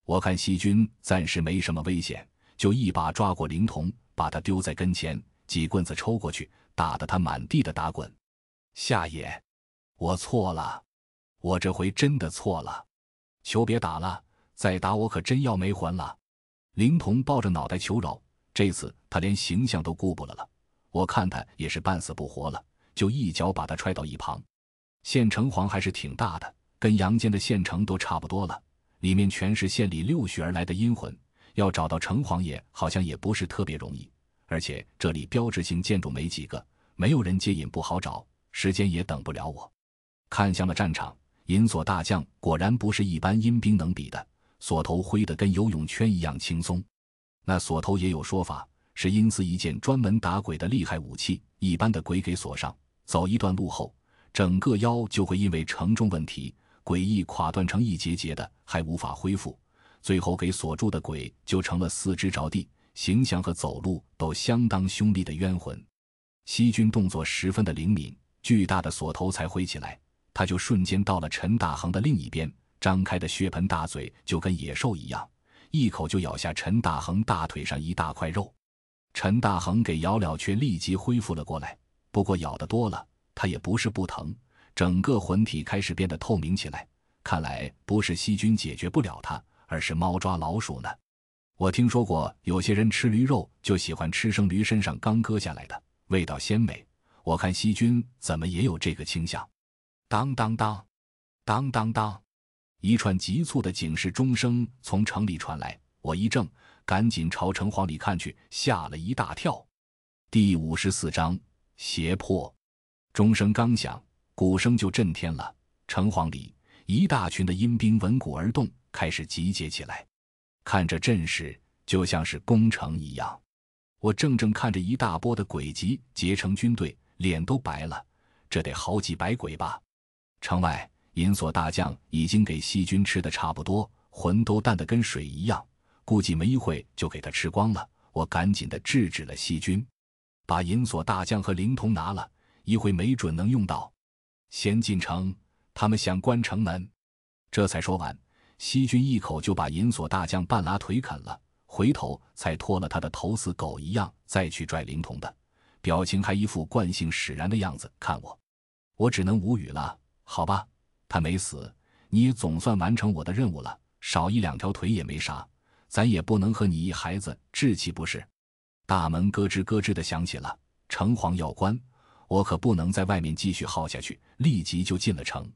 我看西军暂时没什么危险，就一把抓过灵童，把他丢在跟前，几棍子抽过去，打得他满地的打滚。夏野，我错了，我这回真的错了，求别打了，再打我可真要没魂了。灵童抱着脑袋求饶，这次他连形象都顾不了了。我看他也是半死不活了，就一脚把他踹到一旁。县城隍还是挺大的，跟阳间的县城都差不多了，里面全是县里溜须而来的阴魂，要找到城隍爷好像也不是特别容易。而且这里标志性建筑没几个，没有人接引不好找，时间也等不了我。看向了战场，银锁大将果然不是一般阴兵能比的。锁头挥得跟游泳圈一样轻松，那锁头也有说法，是阴司一件专门打鬼的厉害武器。一般的鬼给锁上，走一段路后，整个腰就会因为承重问题，诡异垮断成一节节的，还无法恢复。最后给锁住的鬼就成了四肢着地、形象和走路都相当凶厉的冤魂。西军动作十分的灵敏，巨大的锁头才挥起来，他就瞬间到了陈大恒的另一边。张开的血盆大嘴就跟野兽一样，一口就咬下陈大恒大腿上一大块肉。陈大恒给咬了，却立即恢复了过来。不过咬的多了，他也不是不疼，整个魂体开始变得透明起来。看来不是细菌解决不了他，而是猫抓老鼠呢。我听说过有些人吃驴肉就喜欢吃生驴身上刚割下来的，味道鲜美。我看细菌怎么也有这个倾向。当当当，当当当。一串急促的警示钟声从城里传来，我一怔，赶紧朝城隍里看去，吓了一大跳。第五十四章胁迫。钟声刚响，鼓声就震天了。城隍里一大群的阴兵闻鼓而动，开始集结起来。看这阵势，就像是攻城一样。我怔怔看着一大波的鬼集结成军队，脸都白了。这得好几百鬼吧？城外。银锁大将已经给细菌吃的差不多，魂都淡的跟水一样，估计没一会就给他吃光了。我赶紧的制止了细菌，把银锁大将和灵童拿了，一会没准能用到。先进城，他们想关城门。这才说完，西军一口就把银锁大将半拉腿啃了，回头才拖了他的头似狗一样再去拽灵童的，表情还一副惯性使然的样子看我，我只能无语了。好吧。他没死，你总算完成我的任务了。少一两条腿也没啥，咱也不能和你一孩子置气不是？大门咯吱咯吱的响起了，城隍要关，我可不能在外面继续耗下去，立即就进了城。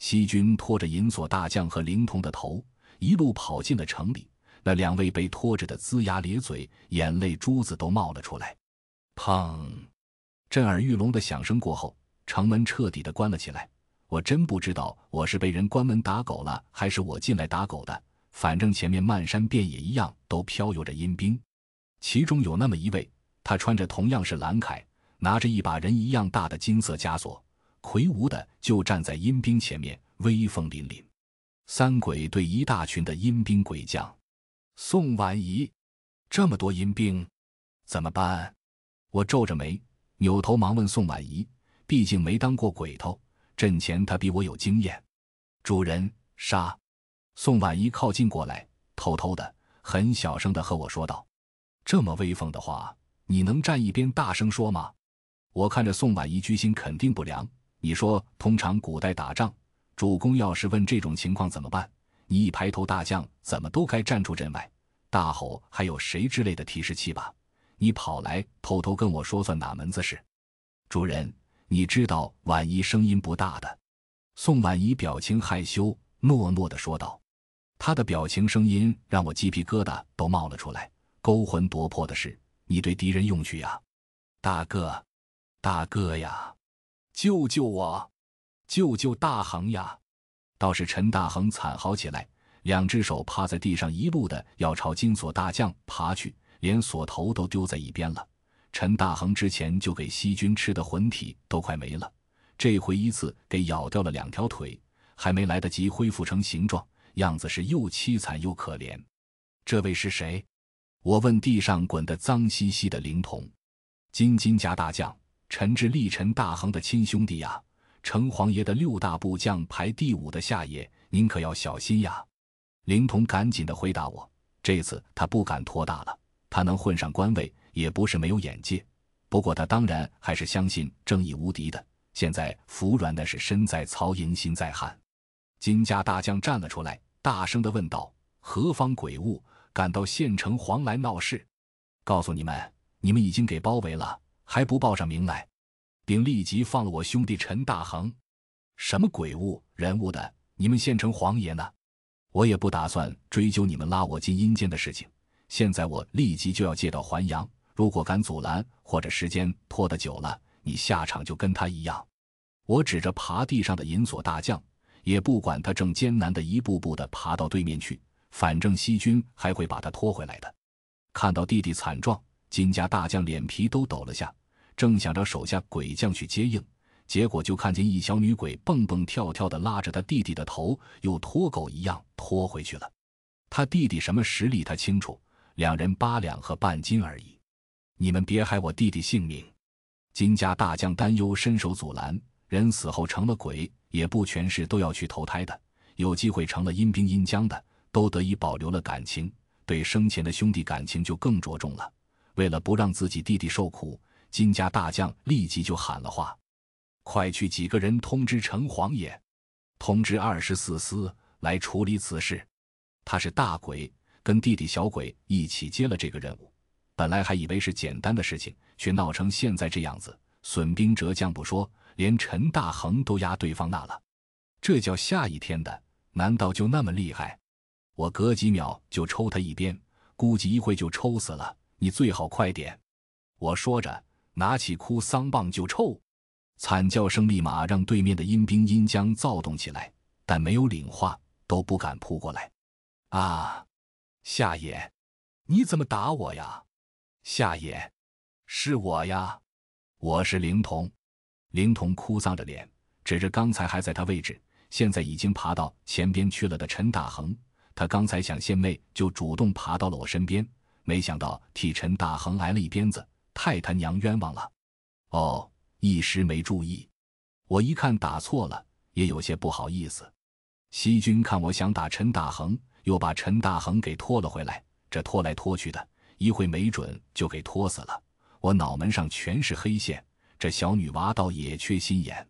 西军拖着银锁大将和灵童的头，一路跑进了城里。那两位被拖着的龇牙咧嘴，眼泪珠子都冒了出来。砰！震耳欲聋的响声过后，城门彻底的关了起来。我真不知道我是被人关门打狗了，还是我进来打狗的。反正前面漫山遍野一样都飘游着阴兵，其中有那么一位，他穿着同样是蓝铠，拿着一把人一样大的金色枷锁，魁梧的就站在阴兵前面，威风凛凛。三鬼对一大群的阴兵鬼将。宋婉仪，这么多阴兵，怎么办？我皱着眉，扭头忙问宋婉仪，毕竟没当过鬼头，阵前他比我有经验。主人杀！宋婉仪靠近过来，偷偷的、很小声的和我说道：“这么威风的话，你能站一边大声说吗？”我看着宋婉仪，居心肯定不良。你说，通常古代打仗，主公要是问这种情况怎么办，你一排头大将怎么都该站出阵外，大吼“还有谁”之类的提示器吧？你跑来偷偷跟我说，算哪门子事？主人，你知道婉仪声音不大的。宋婉仪表情害羞，诺诺的说道：“她的表情、声音让我鸡皮疙瘩都冒了出来，勾魂夺魄的是，你对敌人用去呀，大哥。”大哥呀，救救我！救救大恒呀！倒是陈大恒惨嚎起来，两只手趴在地上，一路的要朝金锁大将爬去，连锁头都丢在一边了。陈大恒之前就给西军吃的魂体都快没了，这回一次给咬掉了两条腿，还没来得及恢复成形状，样子是又凄惨又可怜。这位是谁？我问地上滚得脏兮兮的灵童，金金甲大将。陈志立，陈大恒的亲兄弟呀，城隍爷的六大部将排第五的下野，您可要小心呀！灵童赶紧的回答我：“这次他不敢托大了，他能混上官位也不是没有眼界。不过他当然还是相信正义无敌的。现在服软的是身在曹营心在汉。”金家大将站了出来，大声的问道：“何方鬼物敢到县城黄来闹事？告诉你们，你们已经给包围了。”还不报上名来，并立即放了我兄弟陈大恒。什么鬼物人物的？你们县城黄爷呢？我也不打算追究你们拉我进阴间的事情。现在我立即就要借道还阳，如果敢阻拦或者时间拖得久了，你下场就跟他一样。我指着爬地上的银锁大将，也不管他正艰难的一步步的爬到对面去，反正西军还会把他拖回来的。看到弟弟惨状。金家大将脸皮都抖了下，正想着手下鬼将去接应，结果就看见一小女鬼蹦蹦跳跳的拉着他弟弟的头，又拖狗一样拖回去了。他弟弟什么实力他清楚，两人八两和半斤而已。你们别害我弟弟性命！金家大将担忧，伸手阻拦。人死后成了鬼，也不全是都要去投胎的，有机会成了阴兵阴将的，都得以保留了感情，对生前的兄弟感情就更着重了。为了不让自己弟弟受苦，金家大将立即就喊了话：“快去几个人通知城隍爷，通知二十四司来处理此事。”他是大鬼，跟弟弟小鬼一起接了这个任务。本来还以为是简单的事情，却闹成现在这样子，损兵折将不说，连陈大恒都压对方那了。这叫下一天的？难道就那么厉害？我隔几秒就抽他一鞭，估计一会就抽死了。你最好快点！我说着，拿起哭丧棒就抽，惨叫声立马让对面的阴兵阴将躁动起来，但没有领话，都不敢扑过来。啊，夏野，你怎么打我呀？夏野，是我呀，我是灵童。灵童哭丧着脸，指着刚才还在他位置，现在已经爬到前边去了的陈大恒。他刚才想献媚，就主动爬到了我身边。没想到替陈大恒挨了一鞭子，太他娘冤枉了！哦，一时没注意，我一看打错了，也有些不好意思。西军看我想打陈大恒，又把陈大恒给拖了回来，这拖来拖去的，一会没准就给拖死了。我脑门上全是黑线，这小女娃倒也缺心眼。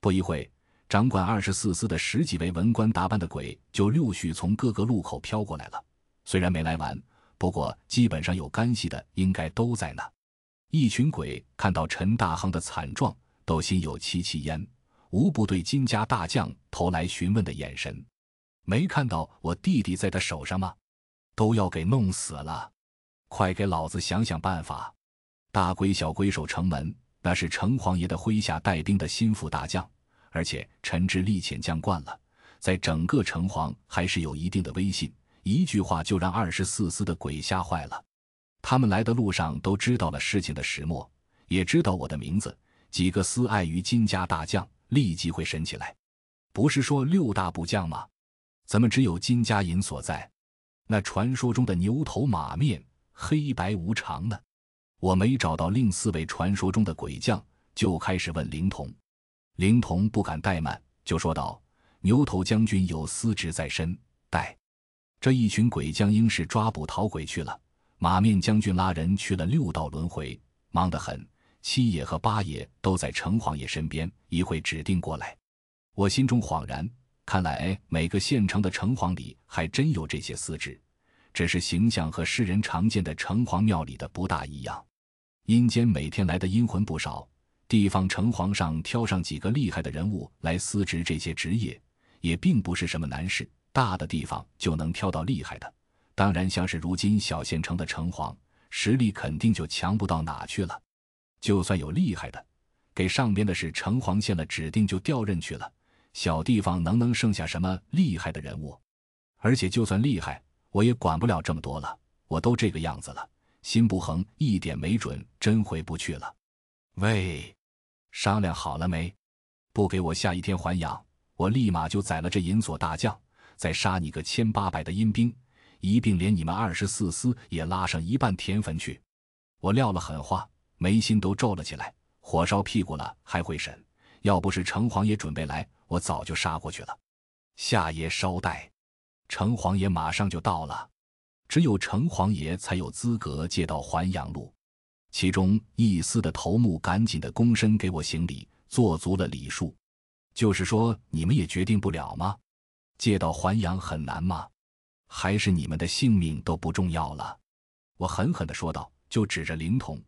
不一会，掌管二十四司的十几位文官打扮的鬼就陆续从各个路口飘过来了，虽然没来完。不过，基本上有干系的应该都在那。一群鬼看到陈大亨的惨状，都心有戚戚焉，无不对金家大将投来询问的眼神。没看到我弟弟在他手上吗？都要给弄死了！快给老子想想办法！大龟小龟守城门，那是城隍爷的麾下带兵的心腹大将，而且陈志力遣将惯了，在整个城隍还是有一定的威信。一句话就让二十四司的鬼吓坏了，他们来的路上都知道了事情的始末，也知道我的名字。几个司碍于金家大将，立即会审起来。不是说六大部将吗？怎么只有金家银所在？那传说中的牛头马面、黑白无常呢？我没找到另四位传说中的鬼将，就开始问灵童。灵童不敢怠慢，就说道：“牛头将军有司职在身，待这一群鬼将应是抓捕逃鬼去了。马面将军拉人去了六道轮回，忙得很。七爷和八爷都在城隍爷身边，一会指定过来。我心中恍然，看来每个县城的城隍里还真有这些司职，只是形象和世人常见的城隍庙里的不大一样。”阴间每天来的阴魂不少，地方城隍上挑上几个厉害的人物来司职这些职业，也并不是什么难事。大的地方就能挑到厉害的，当然像是如今小县城的城隍，实力肯定就强不到哪去了。就算有厉害的，给上边的是城隍献了指定就调任去了，小地方能能剩下什么厉害的人物？而且就算厉害，我也管不了这么多了，我都这个样子了。心不横，一点没准真回不去了。喂，商量好了没？不给我下一天还阳，我立马就宰了这银锁大将，再杀你个千八百的阴兵，一并连你们二十四司也拉上一半田坟去。我撂了狠话，眉心都皱了起来，火烧屁股了还会审？要不是城隍爷准备来，我早就杀过去了。夏爷稍待，城隍爷马上就到了。只有城隍爷才有资格借到还阳路，其中一司的头目赶紧的躬身给我行礼，做足了礼数。就是说，你们也决定不了吗？借到还阳很难吗？还是你们的性命都不重要了？我狠狠的说道，就指着灵童，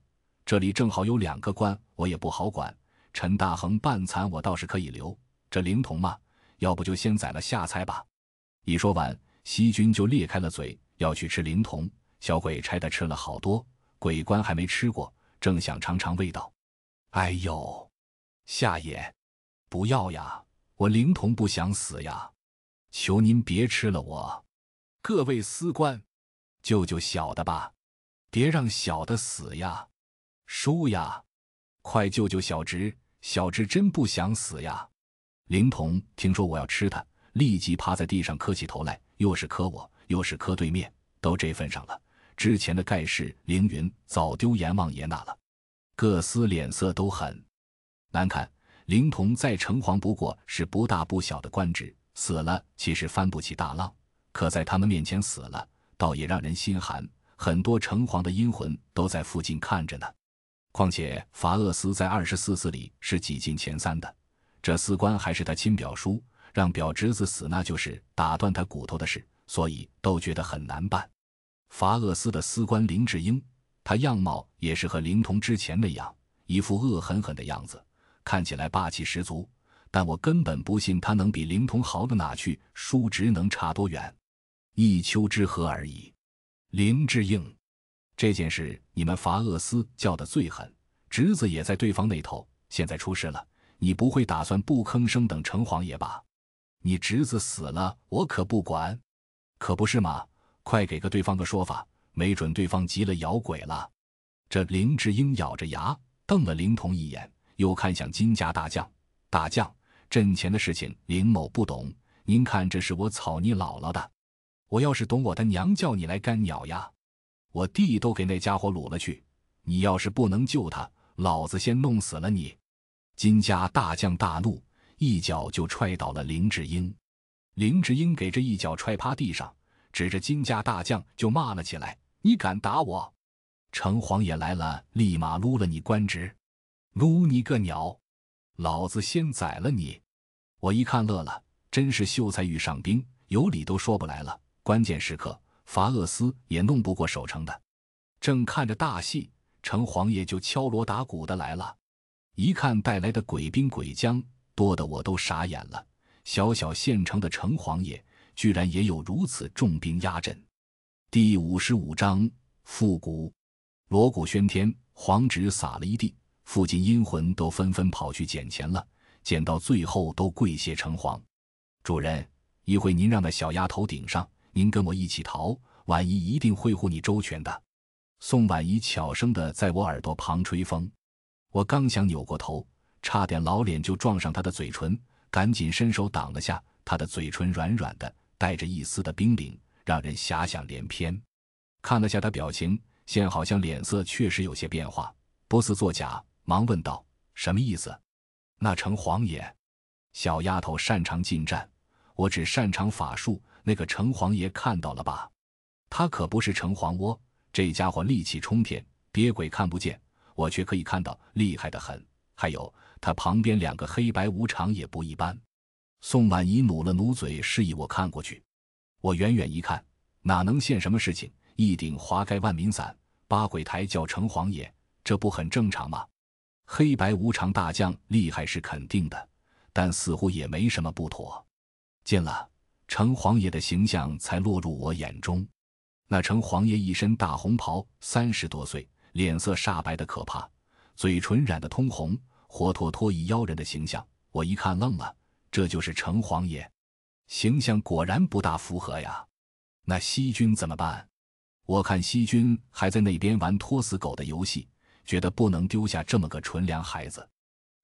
这里正好有两个官，我也不好管。陈大恒半残，我倒是可以留。这灵童嘛，要不就先宰了下菜吧。一说完，西军就裂开了嘴。要去吃灵童，小鬼差的吃了好多，鬼官还没吃过，正想尝尝味道。哎呦，夏爷，不要呀！我灵童不想死呀！求您别吃了我！各位司官，救救小的吧，别让小的死呀！叔呀，快救救小侄，小侄真不想死呀！灵童听说我要吃他，立即趴在地上磕起头来，又是磕我。又是磕对面，都这份上了。之前的盖世凌云早丢阎王爷那了。各司脸色都很难看。灵童在城隍不过是不大不小的官职，死了其实翻不起大浪，可在他们面前死了，倒也让人心寒。很多城隍的阴魂都在附近看着呢。况且法厄斯在二十四司里是挤进前三的，这司官还是他亲表叔，让表侄子死，那就是打断他骨头的事。所以都觉得很难办。伐厄斯的司官林志英，他样貌也是和灵童之前那样，一副恶狠狠的样子，看起来霸气十足。但我根本不信他能比灵童好到哪去，叔侄能差多远？一丘之貉而已。林志英，这件事你们伐厄斯叫的最狠，侄子也在对方那头，现在出事了，你不会打算不吭声等城隍爷吧？你侄子死了，我可不管。可不是吗！快给个对方个说法，没准对方急了咬鬼了。这林志英咬着牙瞪了灵童一眼，又看向金家大将：“大将，阵前的事情林某不懂，您看这是我草你姥姥的，我要是懂，我的娘叫你来干鸟呀！我弟都给那家伙掳了去，你要是不能救他，老子先弄死了你！”金家大将大怒，一脚就踹倒了林志英。林志英给这一脚踹趴地上，指着金家大将就骂了起来：“你敢打我？城隍爷来了，立马撸了你官职！撸你个鸟！老子先宰了你！”我一看乐了，真是秀才遇上兵，有理都说不来了。关键时刻，伐厄斯也弄不过守城的。正看着大戏，城隍爷就敲锣打鼓的来了。一看带来的鬼兵鬼将，多的我都傻眼了。小小县城的城隍爷，居然也有如此重兵压阵。第五十五章复古，锣鼓喧天，黄纸撒了一地，附近阴魂都纷纷跑去捡钱了，捡到最后都跪谢城隍主人。一会您让那小丫头顶上，您跟我一起逃，婉仪一定会护你周全的。宋婉仪悄声的在我耳朵旁吹风，我刚想扭过头，差点老脸就撞上他的嘴唇。赶紧伸手挡了下，他的嘴唇软软的，带着一丝的冰凌，让人遐想连篇。看了下他表情，现好像脸色确实有些变化，不似作假，忙问道：“什么意思？”那城隍爷，小丫头擅长近战，我只擅长法术。那个城隍爷看到了吧？他可不是城隍窝，这家伙力气冲天，别鬼看不见，我却可以看到，厉害的很。还有他旁边两个黑白无常也不一般。宋婉仪努了努嘴，示意我看过去。我远远一看，哪能现什么事情？一顶华盖万民伞，八鬼台叫城隍爷，这不很正常吗？黑白无常大将厉害是肯定的，但似乎也没什么不妥。见了，城隍爷的形象才落入我眼中。那城隍爷一身大红袍，三十多岁，脸色煞白的可怕，嘴唇染得通红，活脱脱一妖人的形象。我一看愣了，这就是城隍爷，形象果然不大符合呀。那西君怎么办？我看西君还在那边玩拖死狗的游戏，觉得不能丢下这么个纯良孩子。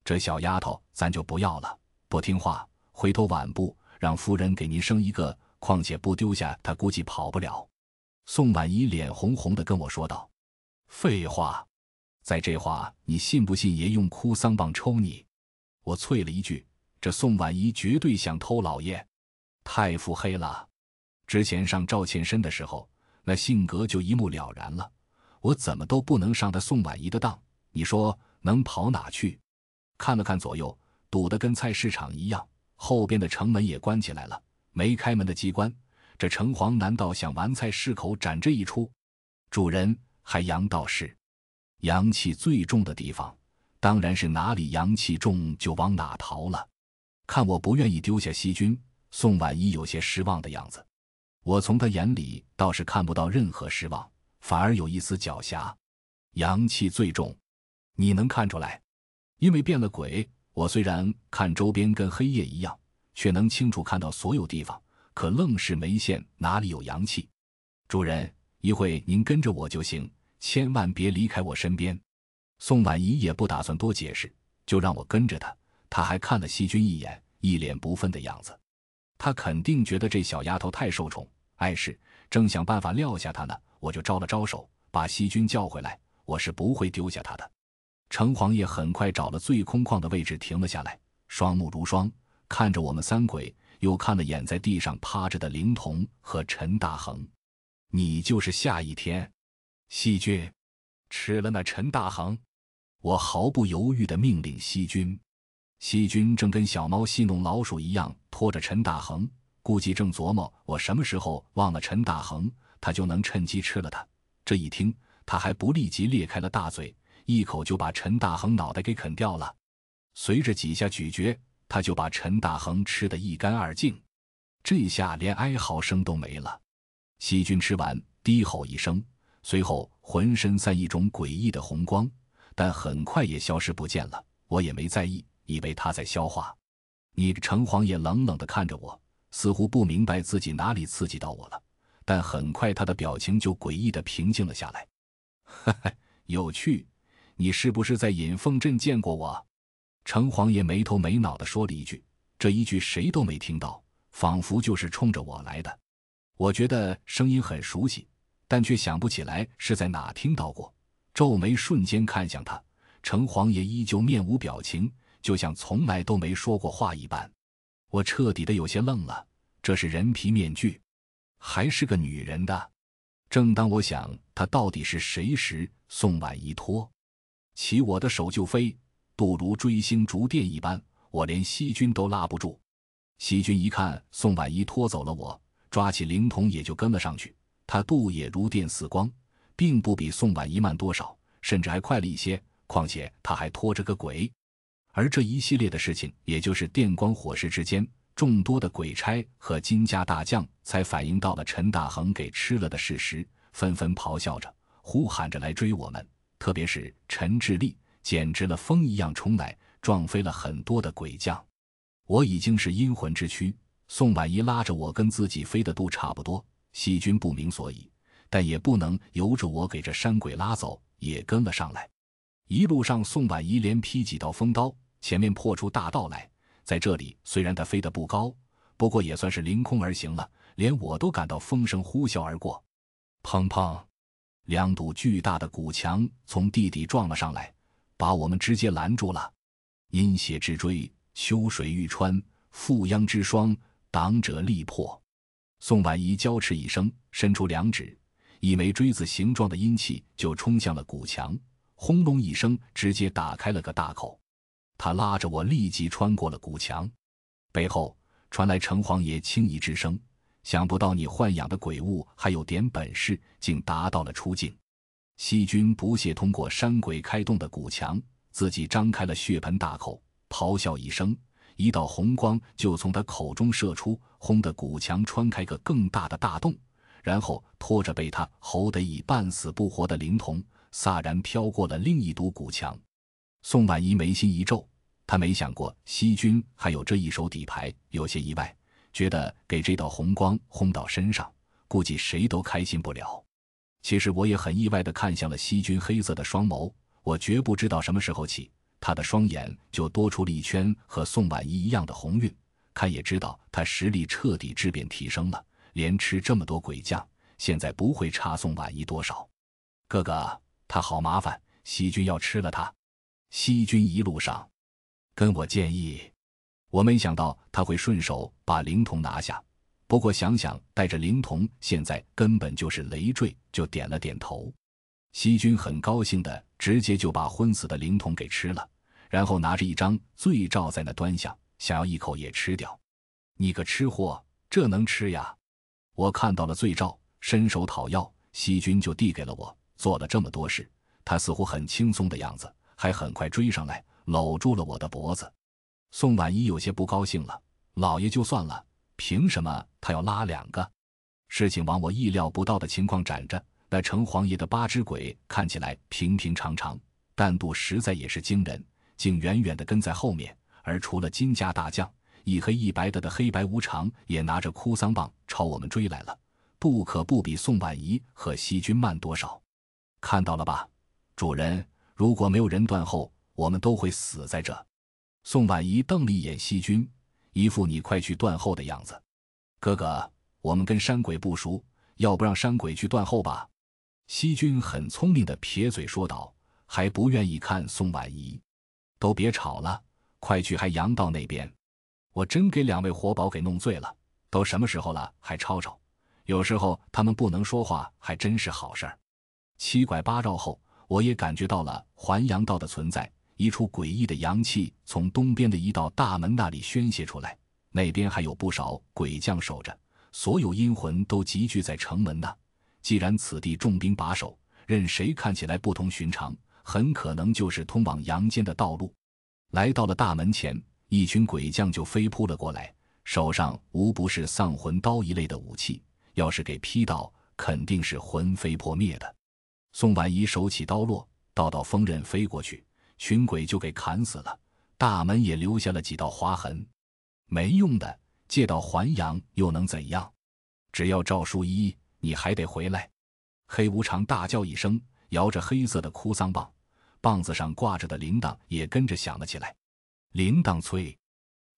这小丫头咱就不要了，不听话，回头晚步让夫人给您生一个。况且不丢下她，估计跑不了。宋婉仪脸红红的跟我说道：“废话，在这话你信不信爷用哭丧棒抽你？”我啐了一句：“这宋婉仪绝对想偷老爷，太腹黑了。之前上赵倩身的时候，那性格就一目了然了。我怎么都不能上他宋婉仪的当，你说能跑哪去？”看了看左右，堵得跟菜市场一样，后边的城门也关起来了，没开门的机关。这城隍难道想玩菜市口展这一出？主人还阳道士，阳气最重的地方，当然是哪里阳气重就往哪逃了。看我不愿意丢下西君，宋婉一有些失望的样子。我从他眼里倒是看不到任何失望，反而有一丝狡黠。阳气最重，你能看出来？因为变了鬼，我虽然看周边跟黑夜一样，却能清楚看到所有地方。可愣是没见哪里有阳气，主人，一会您跟着我就行，千万别离开我身边。宋婉仪也不打算多解释，就让我跟着她。她还看了西君一眼，一脸不忿的样子。她肯定觉得这小丫头太受宠碍事，正想办法撂下她呢，我就招了招手，把西君叫回来。我是不会丢下她的。城隍爷很快找了最空旷的位置停了下来，双目如霜，看着我们三鬼。又看了眼在地上趴着的灵童和陈大恒，你就是下一天，细菌吃了那陈大恒，我毫不犹豫地命令细菌。细菌正跟小猫戏弄老鼠一样拖着陈大恒，估计正琢磨我什么时候忘了陈大恒，他就能趁机吃了他。这一听，他还不立即裂开了大嘴，一口就把陈大恒脑袋给啃掉了，随着几下咀嚼。他就把陈大恒吃得一干二净，这下连哀嚎声都没了。细菌吃完，低吼一声，随后浑身散一种诡异的红光，但很快也消失不见了。我也没在意，以为他在消化。你城隍爷冷冷地看着我，似乎不明白自己哪里刺激到我了。但很快他的表情就诡异地平静了下来。哈哈，有趣，你是不是在引凤镇见过我？城隍爷没头没脑地说了一句，这一句谁都没听到，仿佛就是冲着我来的。我觉得声音很熟悉，但却想不起来是在哪听到过。皱眉瞬间看向他，城隍爷依旧面无表情，就像从来都没说过话一般。我彻底的有些愣了，这是人皮面具，还是个女人的？正当我想他到底是谁时，宋婉仪托起我的手就飞。度如追星逐电一般，我连西君都拉不住。西君一看宋婉仪拖走了我，抓起灵童也就跟了上去。他度也如电似光，并不比宋婉仪慢多少，甚至还快了一些。况且他还拖着个鬼，而这一系列的事情，也就是电光火石之间，众多的鬼差和金家大将才反应到了陈大恒给吃了的事实，纷纷咆哮着、呼喊着来追我们。特别是陈志立。简直了，风一样冲来，撞飞了很多的鬼将。我已经是阴魂之躯，宋婉仪拉着我跟自己飞的度差不多。细菌不明所以，但也不能由着我给这山鬼拉走，也跟了上来。一路上，宋婉仪连劈几道风刀，前面破出大道来。在这里，虽然他飞得不高，不过也算是凌空而行了。连我都感到风声呼啸而过。砰砰，两堵巨大的古墙从地底撞了上来，把我们直接拦住了。阴邪之锥，秋水欲穿，覆央之霜，挡者力破。宋婉仪娇斥一声，伸出两指，一枚锥子形状的阴气就冲向了古墙，轰隆一声，直接打开了个大口。他拉着我立即穿过了古墙，背后传来城隍爷轻疑之声：“想不到你豢养的鬼物还有点本事，竟达到了出境。”西军不屑通过山鬼开洞的古墙。自己张开了血盆大口，咆哮一声，一道红光就从他口中射出，轰的古墙穿开个更大的大洞，然后拖着被他吼得已半死不活的灵童，飒然飘过了另一堵古墙。宋婉仪眉心一皱，他没想过西军还有这一手底牌，有些意外，觉得给这道红光轰到身上，估计谁都开心不了。其实我也很意外地看向了西军黑色的双眸。我绝不知道什么时候起，他的双眼就多出了一圈和宋婉仪一样的红晕，看也知道他实力彻底质变提升了，连吃这么多鬼将，现在不会差宋婉仪多少。哥哥，他好麻烦，西军要吃了他。西军一路上跟我建议，我没想到他会顺手把灵童拿下，不过想想带着灵童现在根本就是累赘，就点了点头。西军很高兴的，直接就把昏死的灵童给吃了，然后拿着一张醉照在那端详，想要一口也吃掉。你个吃货，这能吃呀？我看到了醉照，伸手讨要，西军就递给了我。做了这么多事，他似乎很轻松的样子，还很快追上来，搂住了我的脖子。宋婉一有些不高兴了，老爷就算了，凭什么他要拉两个？事情往我意料不到的情况展着。那城隍爷的八只鬼看起来平平常常，但度实在也是惊人，竟远远的跟在后面。而除了金家大将，一黑一白的的黑白无常也拿着哭丧棒朝我们追来了，不可不比宋婉仪和西军慢多少。看到了吧，主人，如果没有人断后，我们都会死在这。宋婉仪瞪了一眼西军，一副你快去断后的样子。哥哥，我们跟山鬼不熟，要不让山鬼去断后吧？西君很聪明的撇嘴说道：“还不愿意看宋婉仪，都别吵了，快去还阳道那边。我真给两位活宝给弄醉了，都什么时候了还吵吵？有时候他们不能说话，还真是好事儿。”七拐八绕后，我也感觉到了还阳道的存在，一处诡异的阳气从东边的一道大门那里宣泄出来，那边还有不少鬼将守着，所有阴魂都集聚在城门那。既然此地重兵把守，任谁看起来不同寻常，很可能就是通往阳间的道路。来到了大门前，一群鬼将就飞扑了过来，手上无不是丧魂刀一类的武器。要是给劈到，肯定是魂飞魄灭的。宋婉仪手起刀落，道道锋刃飞过去，群鬼就给砍死了。大门也留下了几道划痕。没用的，借到还阳又能怎样？只要赵书一。你还得回来！黑无常大叫一声，摇着黑色的哭丧棒，棒子上挂着的铃铛也跟着响了起来。铃铛催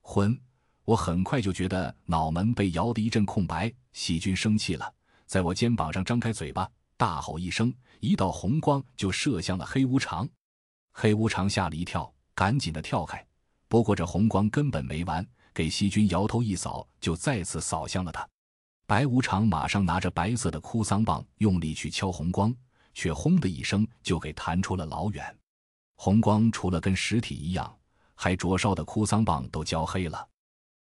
魂，我很快就觉得脑门被摇得一阵空白。细菌生气了，在我肩膀上张开嘴巴，大吼一声，一道红光就射向了黑无常。黑无常吓了一跳，赶紧的跳开。不过这红光根本没完，给细菌摇头一扫，就再次扫向了他。白无常马上拿着白色的哭丧棒，用力去敲红光，却轰的一声就给弹出了老远。红光除了跟实体一样，还灼烧的哭丧棒都焦黑了。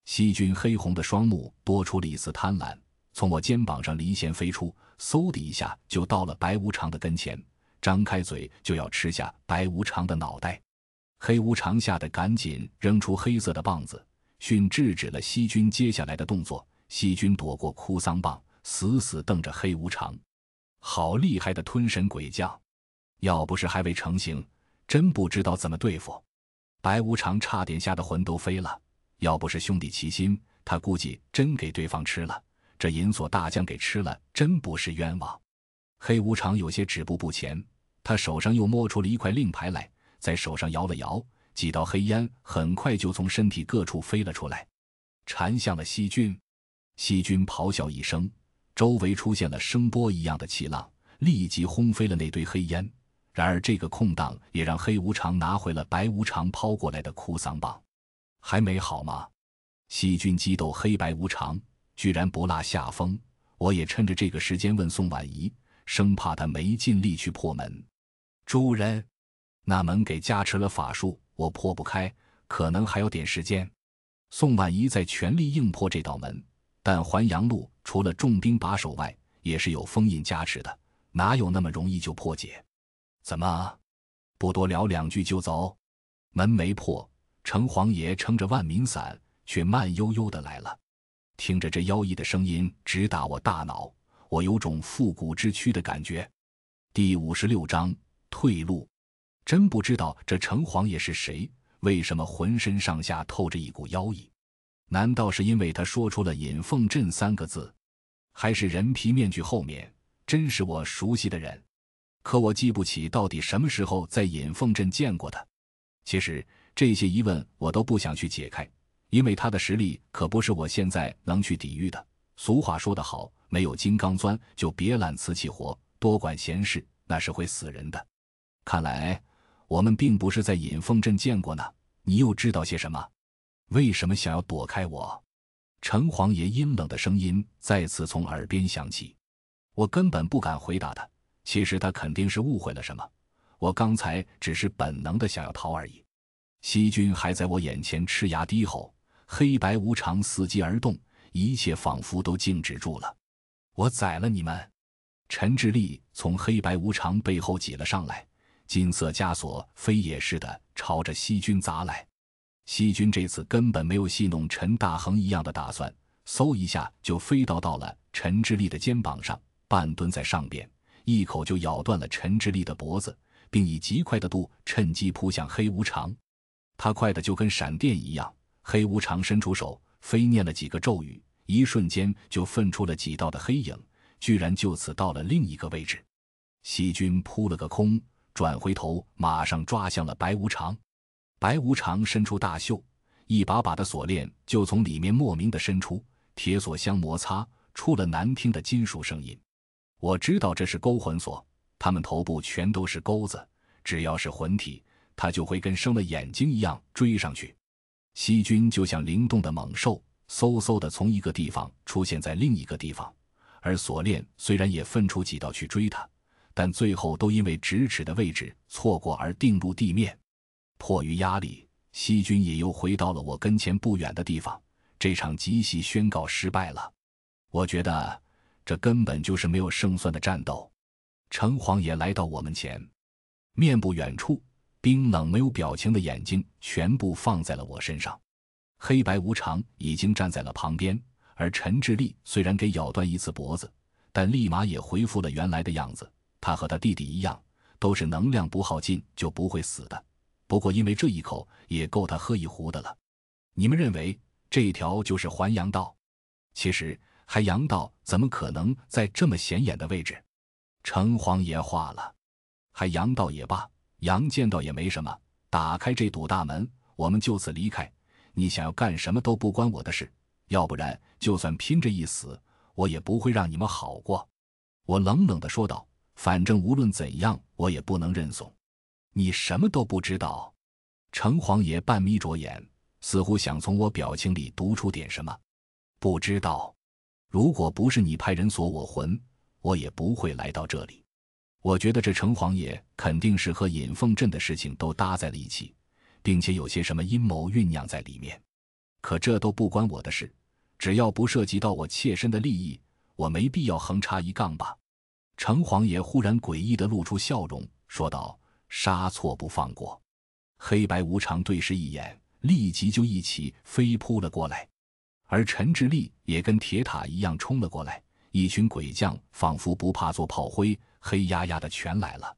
细菌黑红的双目多出了一丝贪婪，从我肩膀上离弦飞出，嗖的一下就到了白无常的跟前，张开嘴就要吃下白无常的脑袋。黑无常吓得赶紧扔出黑色的棒子，迅制止了细菌接下来的动作。细菌躲过哭丧棒，死死瞪着黑无常。好厉害的吞神鬼将！要不是还未成型，真不知道怎么对付。白无常差点吓得魂都飞了。要不是兄弟齐心，他估计真给对方吃了。这银锁大将给吃了，真不是冤枉。黑无常有些止步不前，他手上又摸出了一块令牌来，在手上摇了摇，几道黑烟很快就从身体各处飞了出来，缠向了西菌。细菌咆哮一声，周围出现了声波一样的气浪，立即轰飞了那堆黑烟。然而这个空档也让黑无常拿回了白无常抛过来的哭丧棒。还没好吗？细菌激斗黑白无常，居然不落下风。我也趁着这个时间问宋婉仪，生怕他没尽力去破门。主人，那门给加持了法术，我破不开，可能还有点时间。宋婉仪在全力硬破这道门，但环阳路除了重兵把守外，也是有封印加持的，哪有那么容易就破解？怎么，不多聊两句就走？门没破，城隍爷撑着万民伞，却慢悠悠的来了。听着这妖异的声音，直打我大脑，我有种复古之躯的感觉。第五十六章退路。真不知道这城隍爷是谁，为什么浑身上下透着一股妖异？难道是因为他说出了“尹凤镇”三个字，还是人皮面具后面真是我熟悉的人？可我记不起到底什么时候在尹凤镇见过他。其实这些疑问我都不想去解开，因为他的实力可不是我现在能去抵御的。俗话说得好，没有金刚钻就别揽瓷器活，多管闲事那是会死人的。看来。我们并不是在尹凤镇见过呢，你又知道些什么？为什么想要躲开我？城隍爷阴冷的声音再次从耳边响起。我根本不敢回答他。其实他肯定是误会了什么。我刚才只是本能的想要逃而已。西君还在我眼前呲牙低吼，黑白无常伺机而动，一切仿佛都静止住了。我宰了你们！陈志立从黑白无常背后挤了上来。金色枷锁飞也似的朝着西军砸来，西军这次根本没有戏弄陈大恒一样的打算，嗖一下就飞到到了陈志立的肩膀上，半蹲在上边，一口就咬断了陈志立的脖子，并以极快的度趁机扑向黑无常。他快的就跟闪电一样，黑无常伸出手，飞念了几个咒语，一瞬间就分出了几道的黑影，居然就此到了另一个位置。西军扑了个空。转回头，马上抓向了白无常。白无常伸出大袖，一把把的锁链就从里面莫名的伸出，铁锁相摩擦，出了难听的金属声音。我知道这是勾魂锁，他们头部全都是钩子，只要是魂体，他就会跟生了眼睛一样追上去。西军就像灵动的猛兽，嗖嗖的从一个地方出现在另一个地方，而锁链虽然也分出几道去追他。但最后都因为咫尺的位置错过而定入地面。迫于压力，西军也又回到了我跟前不远的地方。这场集戏宣告失败了。我觉得这根本就是没有胜算的战斗。城隍爷来到我们前，面不远处，冰冷没有表情的眼睛全部放在了我身上。黑白无常已经站在了旁边，而陈志立虽然给咬断一次脖子，但立马也恢复了原来的样子。他和他弟弟一样，都是能量不耗尽就不会死的。不过因为这一口也够他喝一壶的了。你们认为这一条就是还阳道？其实还阳道怎么可能在这么显眼的位置？城隍爷话了，还阳道也罢，阳剑道也没什么。打开这堵大门，我们就此离开。你想要干什么都不关我的事。要不然，就算拼着一死，我也不会让你们好过。我冷冷的说道。反正无论怎样，我也不能认怂。你什么都不知道。城隍爷半眯着眼，似乎想从我表情里读出点什么。不知道。如果不是你派人锁我魂，我也不会来到这里。我觉得这城隍爷肯定是和尹凤镇的事情都搭在了一起，并且有些什么阴谋酝酿在里面。可这都不关我的事，只要不涉及到我切身的利益，我没必要横插一杠吧。城隍爷忽然诡异的露出笑容，说道：“杀错不放过。”黑白无常对视一眼，立即就一起飞扑了过来，而陈志立也跟铁塔一样冲了过来。一群鬼将仿佛不怕做炮灰，黑压压的全来了。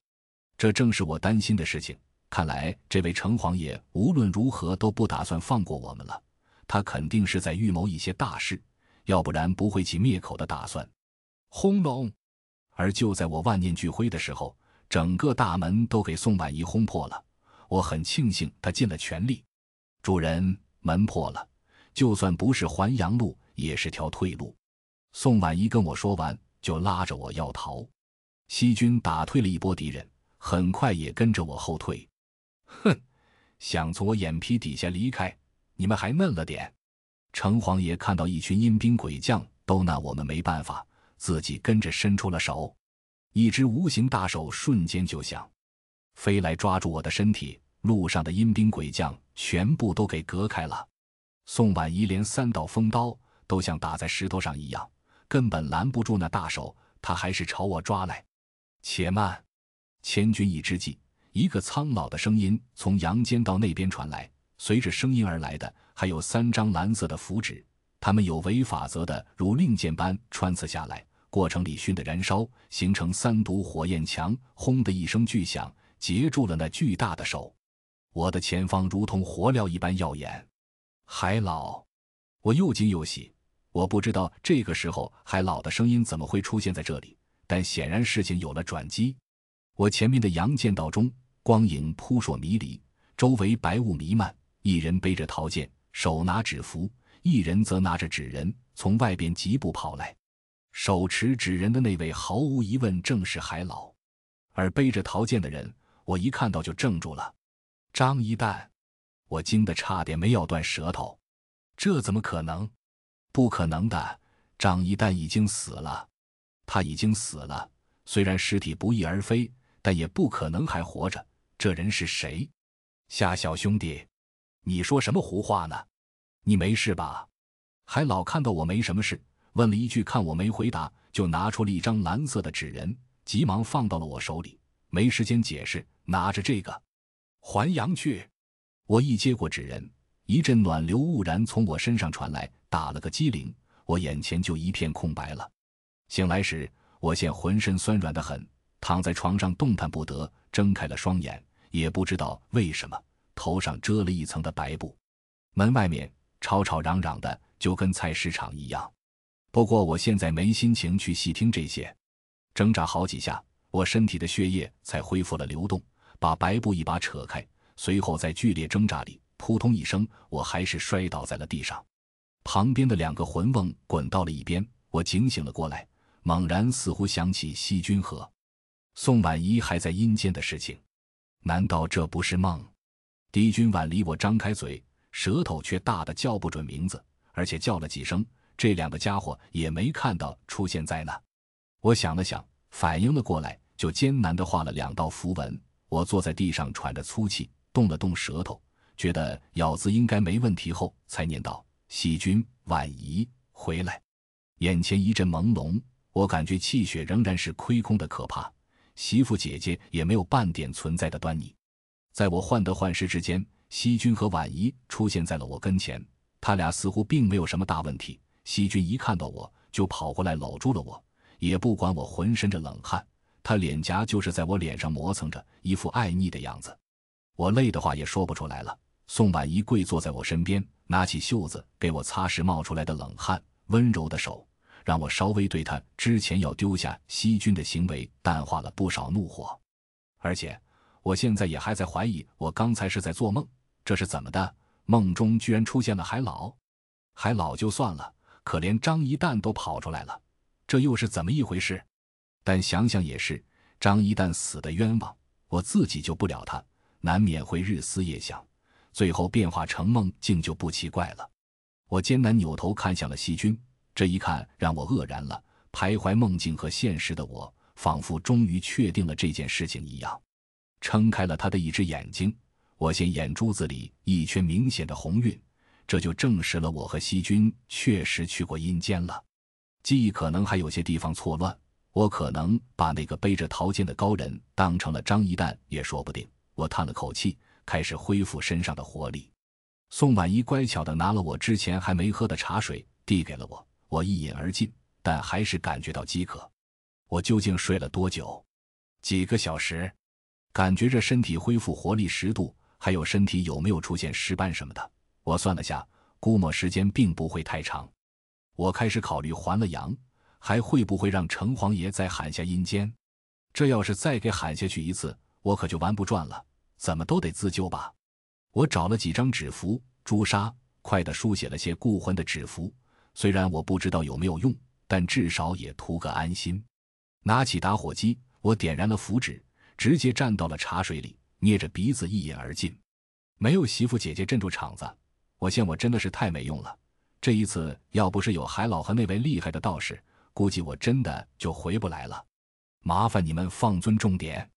这正是我担心的事情。看来这位城隍爷无论如何都不打算放过我们了，他肯定是在预谋一些大事，要不然不会起灭口的打算。轰隆！而就在我万念俱灰的时候，整个大门都给宋婉仪轰破了。我很庆幸他尽了全力。主人，门破了，就算不是还阳路，也是条退路。宋婉仪跟我说完，就拉着我要逃。西军打退了一波敌人，很快也跟着我后退。哼，想从我眼皮底下离开，你们还嫩了点。城隍爷看到一群阴兵鬼将都拿我们没办法，自己跟着伸出了手，一只无形大手瞬间就想飞来抓住我的身体。路上的阴兵鬼将全部都给隔开了。宋婉仪连三道风刀都像打在石头上一样，根本拦不住那大手。他还是朝我抓来。且慢！千钧一之际，一个苍老的声音从阳间到那边传来。随着声音而来的还有三张蓝色的符纸，他们有违法则的如令箭般穿刺下来，过程里熏的燃烧，形成三堵火焰墙。轰的一声巨响，截住了那巨大的手。我的前方如同火燎一般耀眼。海老，我又惊又喜。我不知道这个时候海老的声音怎么会出现在这里，但显然事情有了转机。我前面的阳剑道中，光影扑朔迷离，周围白雾弥漫。一人背着桃剑，手拿纸符；一人则拿着纸人，从外边疾步跑来。手持纸人的那位，毫无疑问正是海老，而背着桃剑的人，我一看到就怔住了。张一蛋，我惊得差点没咬断舌头。这怎么可能？不可能的！张一蛋已经死了，他已经死了。虽然尸体不翼而飞，但也不可能还活着。这人是谁？夏小兄弟。你说什么胡话呢？你没事吧？海老看到我没什么事，问了一句，看我没回答，就拿出了一张蓝色的纸人，急忙放到了我手里。没时间解释，拿着这个还阳去。我一接过纸人，一阵暖流兀然从我身上传来，打了个激灵，我眼前就一片空白了。醒来时，我现浑身酸软的很，躺在床上动弹不得，睁开了双眼，也不知道为什么。头上遮了一层的白布，门外面吵吵嚷嚷的，就跟菜市场一样。不过我现在没心情去细听这些，挣扎好几下，我身体的血液才恢复了流动，把白布一把扯开。随后在剧烈挣扎里，扑通一声，我还是摔倒在了地上。旁边的两个魂瓮滚到了一边，我警醒了过来，猛然似乎想起西君和宋婉仪还在阴间的事情，难道这不是梦？狄君婉离我张开嘴，舌头却大的叫不准名字，而且叫了几声，这两个家伙也没看到出现在那。我想了想，反应了过来，就艰难地画了两道符文。我坐在地上喘着粗气，动了动舌头，觉得咬字应该没问题后，才念道：“细君婉仪回来。”眼前一阵朦胧，我感觉气血仍然是亏空的可怕，媳妇姐姐也没有半点存在的端倪。在我患得患失之间，西君和婉仪出现在了我跟前。他俩似乎并没有什么大问题。西君一看到我就跑过来搂住了我，也不管我浑身着冷汗，他脸颊就是在我脸上磨蹭着，一副爱腻的样子。我累的话也说不出来了。宋婉仪跪坐在我身边，拿起袖子给我擦拭冒出来的冷汗，温柔的手让我稍微对他之前要丢下西君的行为淡化了不少怒火，而且。我现在也还在怀疑，我刚才是在做梦，这是怎么的？梦中居然出现了海老，海老就算了，可连张一蛋都跑出来了，这又是怎么一回事？但想想也是，张一蛋死的冤枉，我自己救不了他，难免会日思夜想，最后变化成梦境就不奇怪了。我艰难扭头看向了细菌，这一看让我愕然了，徘徊梦境和现实的我，仿佛终于确定了这件事情一样。撑开了他的一只眼睛，我见眼珠子里一圈明显的红晕，这就证实了我和西君确实去过阴间了。记忆可能还有些地方错乱，我可能把那个背着桃剑的高人当成了张一蛋也说不定。我叹了口气，开始恢复身上的活力。宋婉仪乖巧地拿了我之前还没喝的茶水递给了我，我一饮而尽，但还是感觉到饥渴。我究竟睡了多久？几个小时？感觉着身体恢复活力十度，还有身体有没有出现尸斑什么的？我算了下，估摸时间并不会太长。我开始考虑还了阳，还会不会让城隍爷再喊下阴间？这要是再给喊下去一次，我可就玩不转了。怎么都得自救吧。我找了几张纸符、朱砂，快的书写了些固魂的纸符，虽然我不知道有没有用，但至少也图个安心。拿起打火机，我点燃了符纸，直接站到了茶水里，捏着鼻子一饮而尽。没有媳妇姐姐镇住场子，我现我真的是太没用了。这一次要不是有海老和那位厉害的道士，估计我真的就回不来了。麻烦你们放尊重点，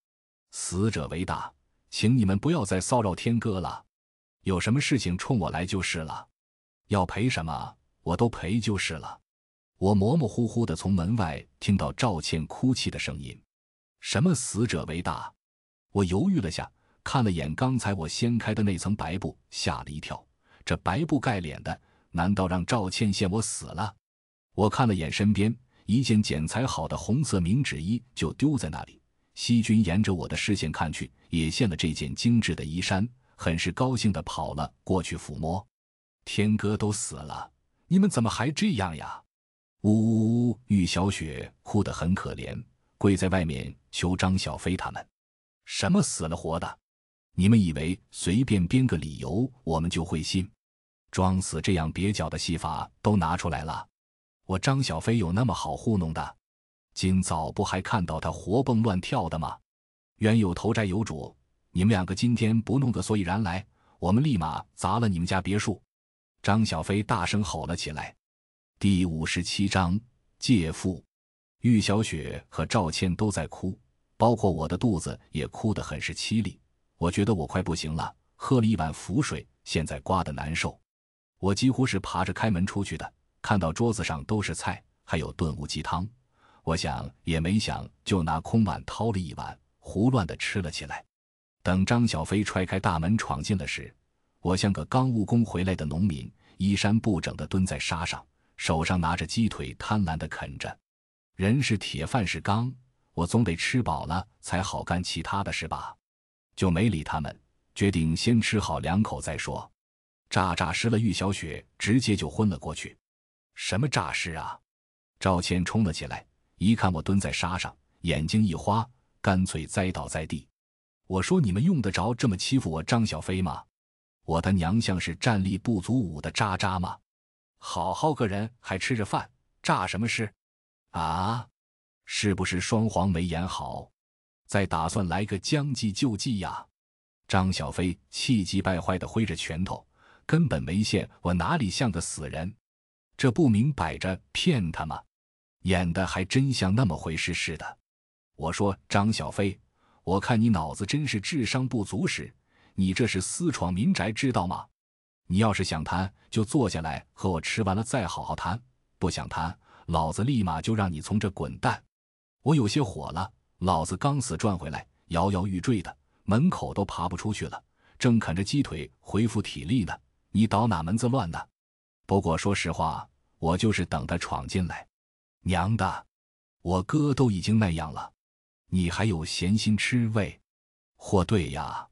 死者为大，请你们不要再骚扰天哥了。有什么事情冲我来就是了，要赔什么我都赔就是了。我模模糊糊的从门外听到赵倩哭泣的声音。什么死者为大？我犹豫了下，看了眼刚才我掀开的那层白布，吓了一跳。这白布盖脸的，难道让赵倩羡我死了？我看了眼身边一件剪裁好的红色明纸衣，就丢在那里。西君沿着我的视线看去，也现了这件精致的衣衫。很是高兴的跑了过去抚摸，天哥都死了，你们怎么还这样呀？呜呜呜！玉小雪哭得很可怜，跪在外面求张小飞他们。什么死了活的？你们以为随便编个理由我们就会信？装死这样蹩脚的戏法都拿出来了，我张小飞有那么好糊弄的？今早不还看到他活蹦乱跳的吗？冤有头债有主。你们两个今天不弄个所以然来，我们立马砸了你们家别墅！张小飞大声吼了起来。第五十七章借腹。玉小雪和赵倩都在哭，包括我的肚子也哭得很是凄厉。我觉得我快不行了，喝了一碗符水，现在刮得难受。我几乎是爬着开门出去的，看到桌子上都是菜，还有炖乌鸡汤，我想也没想，就拿空碗掏了一碗，胡乱的吃了起来。等张小飞踹开大门闯进了时，我像个刚务工回来的农民，衣衫不整地蹲在沙上，手上拿着鸡腿，贪婪地啃着。人是铁，饭是钢，我总得吃饱了才好干其他的事吧？就没理他们，决定先吃好两口再说。诈诈尸了玉小雪，直接就昏了过去。什么诈尸啊？赵倩冲了起来，一看我蹲在沙上，眼睛一花，干脆栽倒在地。我说：“你们用得着这么欺负我张小飞吗？我他娘像是战力不足五的渣渣吗？好好个人还吃着饭，诈什么尸？啊，是不是双簧没演好，再打算来个将计就计呀？”张小飞气急败坏的挥着拳头，根本没线我哪里像个死人，这不明摆着骗他吗？演的还真像那么回事似的。我说：“张小飞。”我看你脑子真是智商不足时，你这是私闯民宅，知道吗？你要是想谈，就坐下来和我吃完了再好好谈；不想谈，老子立马就让你从这滚蛋！我有些火了，老子刚死转回来，摇摇欲坠的，门口都爬不出去了，正啃着鸡腿恢复体力呢。你捣哪门子乱呢？不过说实话，我就是等他闯进来。娘的，我哥都已经那样了。你还有闲心吃味？或对呀，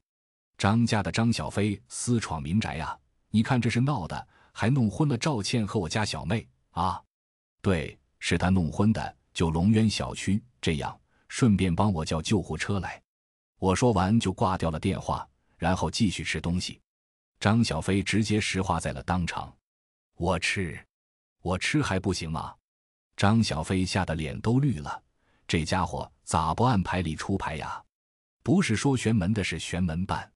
张家的张小飞私闯民宅呀！你看这是闹的，还弄昏了赵倩和我家小妹啊！对，是他弄昏的。就龙渊小区这样，顺便帮我叫救护车来。我说完就挂掉了电话，然后继续吃东西。张小飞直接石化在了当场。我吃，我吃还不行吗？张小飞吓得脸都绿了。这家伙咋不按牌理出牌呀？不是说玄门的是玄门办，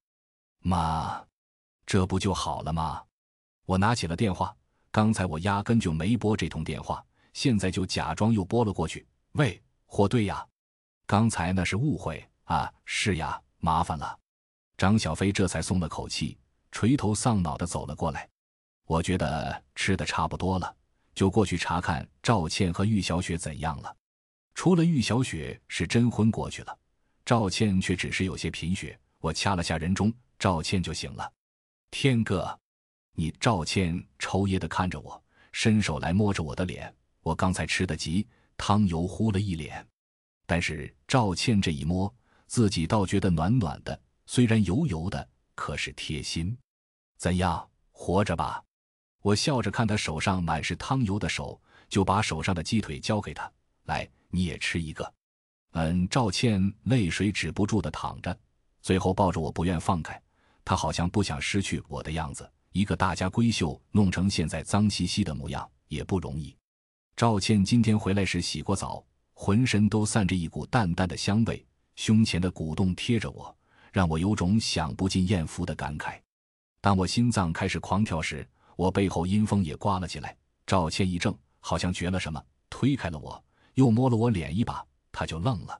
妈，这不就好了吗？我拿起了电话，刚才我压根就没拨这通电话，现在就假装又拨了过去。喂，货对呀，刚才那是误会啊，是呀，麻烦了。张小飞这才松了口气，垂头丧脑的走了过来。我觉得吃的差不多了，就过去查看赵倩和玉小雪怎样了。除了玉小雪是真昏过去了，赵倩却只是有些贫血。我掐了下人中，赵倩就醒了。天哥，你赵倩抽噎的看着我，伸手来摸着我的脸。我刚才吃的急，汤油糊了一脸。但是赵倩这一摸，自己倒觉得暖暖的，虽然油油的，可是贴心。怎样，活着吧？我笑着看他手上满是汤油的手，就把手上的鸡腿交给他，来。你也吃一个，嗯。赵倩泪水止不住的淌着，最后抱着我不愿放开。她好像不想失去我的样子，一个大家闺秀弄成现在脏兮兮的模样，也不容易。赵倩今天回来时洗过澡，浑身都散着一股淡淡的香味，胸前的鼓动贴着我，让我有种享不尽艳福的感慨。当我心脏开始狂跳时，我背后阴风也刮了起来。赵倩一怔，好像觉了什么，推开了我，又摸了我脸一把，她就愣了。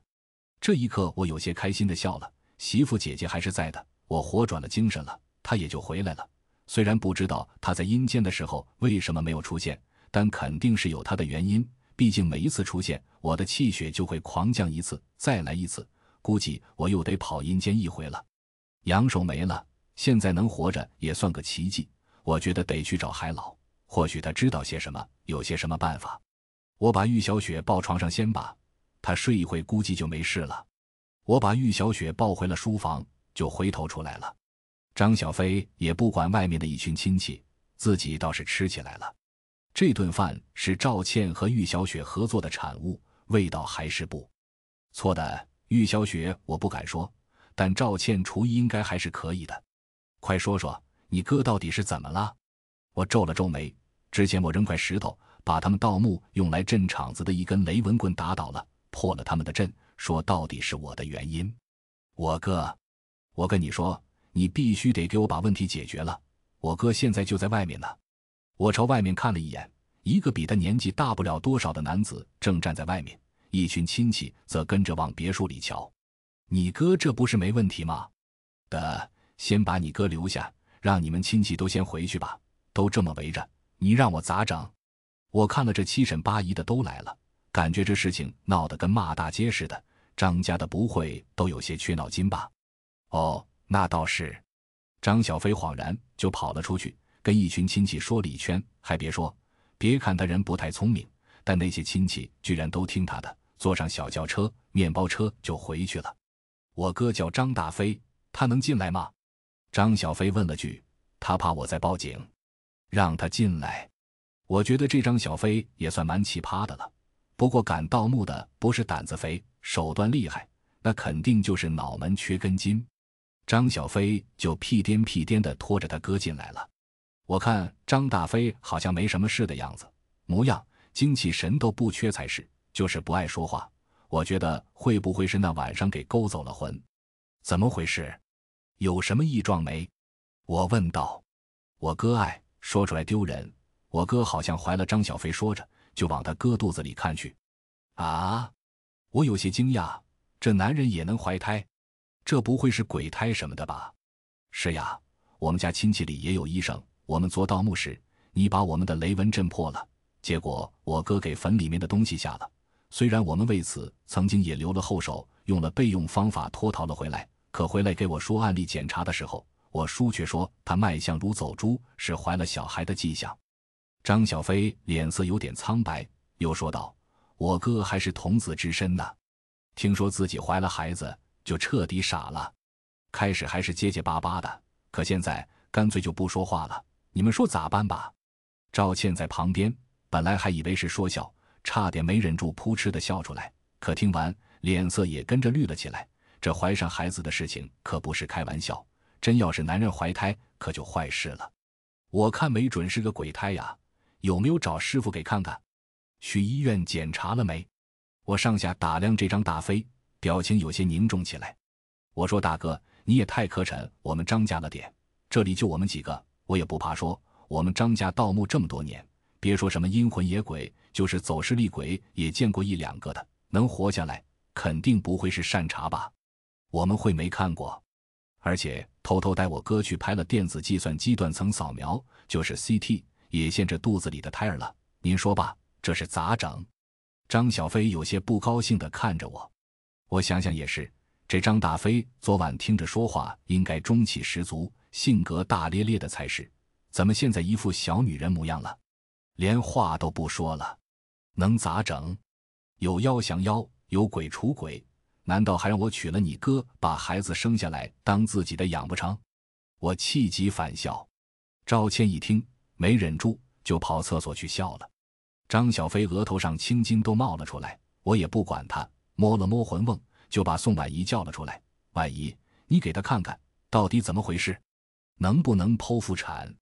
这一刻，我有些开心的笑了。媳妇姐姐还是在的，我活转了精神了，她也就回来了。虽然不知道她在阴间的时候为什么没有出现，但肯定是有她的原因。毕竟每一次出现，我的气血就会狂降一次，再来一次，估计我又得跑阴间一回了。阳寿没了，现在能活着也算个奇迹。我觉得得去找海老，或许他知道些什么，有些什么办法。我把玉小雪抱床上先吧，她睡一会估计就没事了。我把玉小雪抱回了书房，就回头出来了。张小飞也不管外面的一群亲戚，自己倒是吃起来了。这顿饭是赵倩和玉小雪合作的产物，味道还是不错的。玉小雪我不敢说，但赵倩厨艺应该还是可以的。快说说，你哥到底是怎么了？我皱了皱眉。之前我扔块石头，把他们盗墓用来镇场子的一根雷纹棍打倒了，破了他们的阵。说到底是我的原因，我哥，我跟你说，你必须得给我把问题解决了。我哥现在就在外面呢。我朝外面看了一眼，一个比他年纪大不了多少的男子正站在外面，一群亲戚则跟着往别墅里瞧。你哥这不是没问题吗？的，先把你哥留下，让你们亲戚都先回去吧。都这么围着，你让我咋整？我看了这七婶八姨的都来了，感觉这事情闹得跟骂大街似的。张家的不会都有些缺脑筋吧？哦，那倒是。张小飞恍然就跑了出去，跟一群亲戚说了一圈。还别说，别看他人不太聪明，但那些亲戚居然都听他的，坐上小轿车、面包车就回去了。我哥叫张大飞，他能进来吗？张小飞问了句。他怕我再报警，让他进来。我觉得这张小飞也算蛮奇葩的了。不过敢盗墓的不是胆子肥。手段厉害，那肯定就是脑门缺根筋。张小飞就屁颠屁颠地拖着他哥进来了。我看张大飞好像没什么事的样子，模样精气神都不缺才是，就是不爱说话。我觉得会不会是那晚上给勾走了魂？怎么回事？有什么异状没？我问道。我哥爱说出来丢人。我哥好像怀了张小飞，说着就往他哥肚子里看去。啊！我有些惊讶，这男人也能怀胎？这不会是鬼胎什么的吧？是呀，我们家亲戚里也有医生。我们做盗墓时，你把我们的雷纹阵破了，结果我哥给坟里面的东西下了。虽然我们为此曾经也留了后手，用了备用方法脱逃了回来，可回来给我说案例检查的时候，我叔却说他脉象如走猪，是怀了小孩的迹象。张小飞脸色有点苍白，又说道。我哥还是童子之身呢，听说自己怀了孩子，就彻底傻了。开始还是结结巴巴的，可现在干脆就不说话了。你们说咋办吧？赵倩在旁边，本来还以为是说笑，差点没忍住扑哧的笑出来。可听完，脸色也跟着绿了起来。这怀上孩子的事情可不是开玩笑，真要是男人怀胎，可就坏事了。我看没准是个鬼胎呀，有没有找师傅给看看？去医院检查了没？我上下打量这张大飞，表情有些凝重起来。我说：“大哥，你也太磕碜我们张家了点。这里就我们几个，我也不怕说，我们张家盗墓这么多年，别说什么阴魂野鬼，就是走失厉鬼也见过一两个的。能活下来，肯定不会是善茬吧？我们会没看过，而且偷偷带我哥去拍了电子计算机断层扫描，就是 CT，也现着肚子里的胎儿了。您说吧。”这是咋整？张小飞有些不高兴地看着我。我想想也是，这张大飞昨晚听着说话，应该中气十足，性格大咧咧的才是，怎么现在一副小女人模样了？连话都不说了，能咋整？有妖降妖，有鬼除鬼，难道还让我娶了你哥，把孩子生下来当自己的养不成？我气急反笑。赵倩一听，没忍住，就跑厕所去笑了。张小飞额头上青筋都冒了出来，我也不管他，摸了摸魂瓮，就把宋婉仪叫了出来。婉仪，你给他看看到底怎么回事，能不能剖腹产？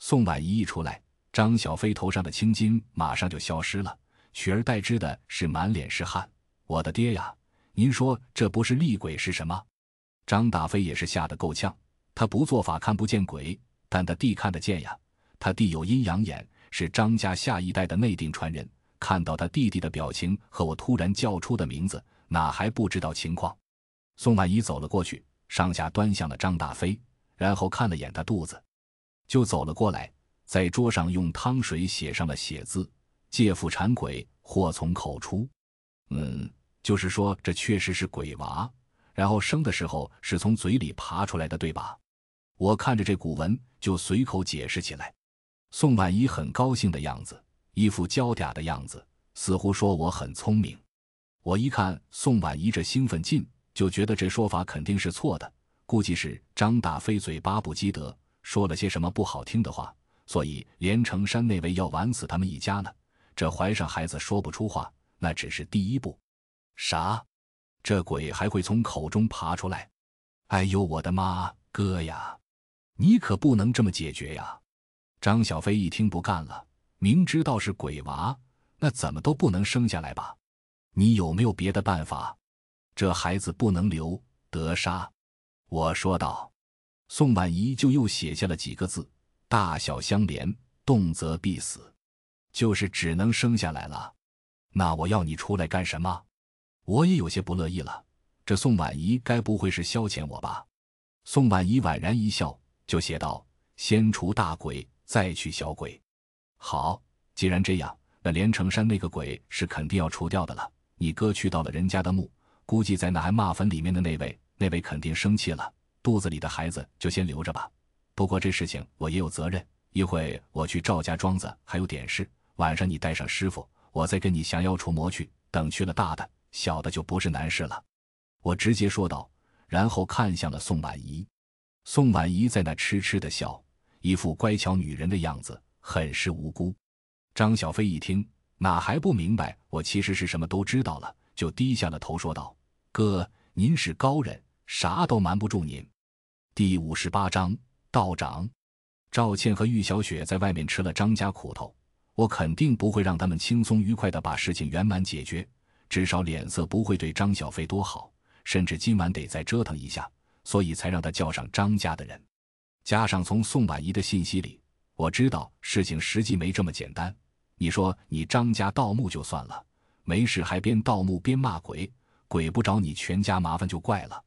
宋婉仪一出来，张小飞头上的青筋马上就消失了，取而代之的是满脸是汗。我的爹呀！您说这不是厉鬼是什么？张大飞也是吓得够呛。他不做法看不见鬼，但他弟看得见呀。他弟有阴阳眼，是张家下一代的内定传人。看到他弟弟的表情和我突然叫出的名字，哪还不知道情况？宋婉仪走了过去，上下端详了张大飞，然后看了眼他肚子，就走了过来，在桌上用汤水写上了血字：“借腹产鬼，祸从口出。”嗯。就是说，这确实是鬼娃，然后生的时候是从嘴里爬出来的，对吧？我看着这古文，就随口解释起来。宋婉仪很高兴的样子，一副娇嗲的样子，似乎说我很聪明。我一看宋婉仪这兴奋劲，就觉得这说法肯定是错的，估计是张大飞嘴巴不积德，说了些什么不好听的话，所以连城山那位要玩死他们一家呢。这怀上孩子说不出话，那只是第一步。啥？这鬼还会从口中爬出来？哎呦，我的妈！哥呀，你可不能这么解决呀！张小飞一听不干了，明知道是鬼娃，那怎么都不能生下来吧？你有没有别的办法？这孩子不能留，得杀！我说道。宋婉仪就又写下了几个字：大小相连，动则必死，就是只能生下来了。那我要你出来干什么？我也有些不乐意了，这宋婉仪该不会是消遣我吧？宋婉仪婉然一笑，就写道：“先除大鬼，再去小鬼。”好，既然这样，那连城山那个鬼是肯定要除掉的了。你哥去到了人家的墓，估计在那还骂坟里面的那位，那位肯定生气了。肚子里的孩子就先留着吧。不过这事情我也有责任，一会我去赵家庄子还有点事，晚上你带上师傅，我再跟你降妖除魔去。等去了大的。小的就不是难事了，我直接说道，然后看向了宋婉仪。宋婉仪在那痴痴的笑，一副乖巧女人的样子，很是无辜。张小飞一听，哪还不明白我其实是什么都知道了，就低下了头说道：“哥，您是高人，啥都瞒不住您。”第五十八章道长，赵倩和玉小雪在外面吃了张家苦头，我肯定不会让他们轻松愉快的把事情圆满解决。至少脸色不会对张小飞多好，甚至今晚得再折腾一下，所以才让他叫上张家的人。加上从宋婉仪的信息里，我知道事情实际没这么简单。你说你张家盗墓就算了，没事还边盗墓边骂鬼，鬼不找你全家麻烦就怪了。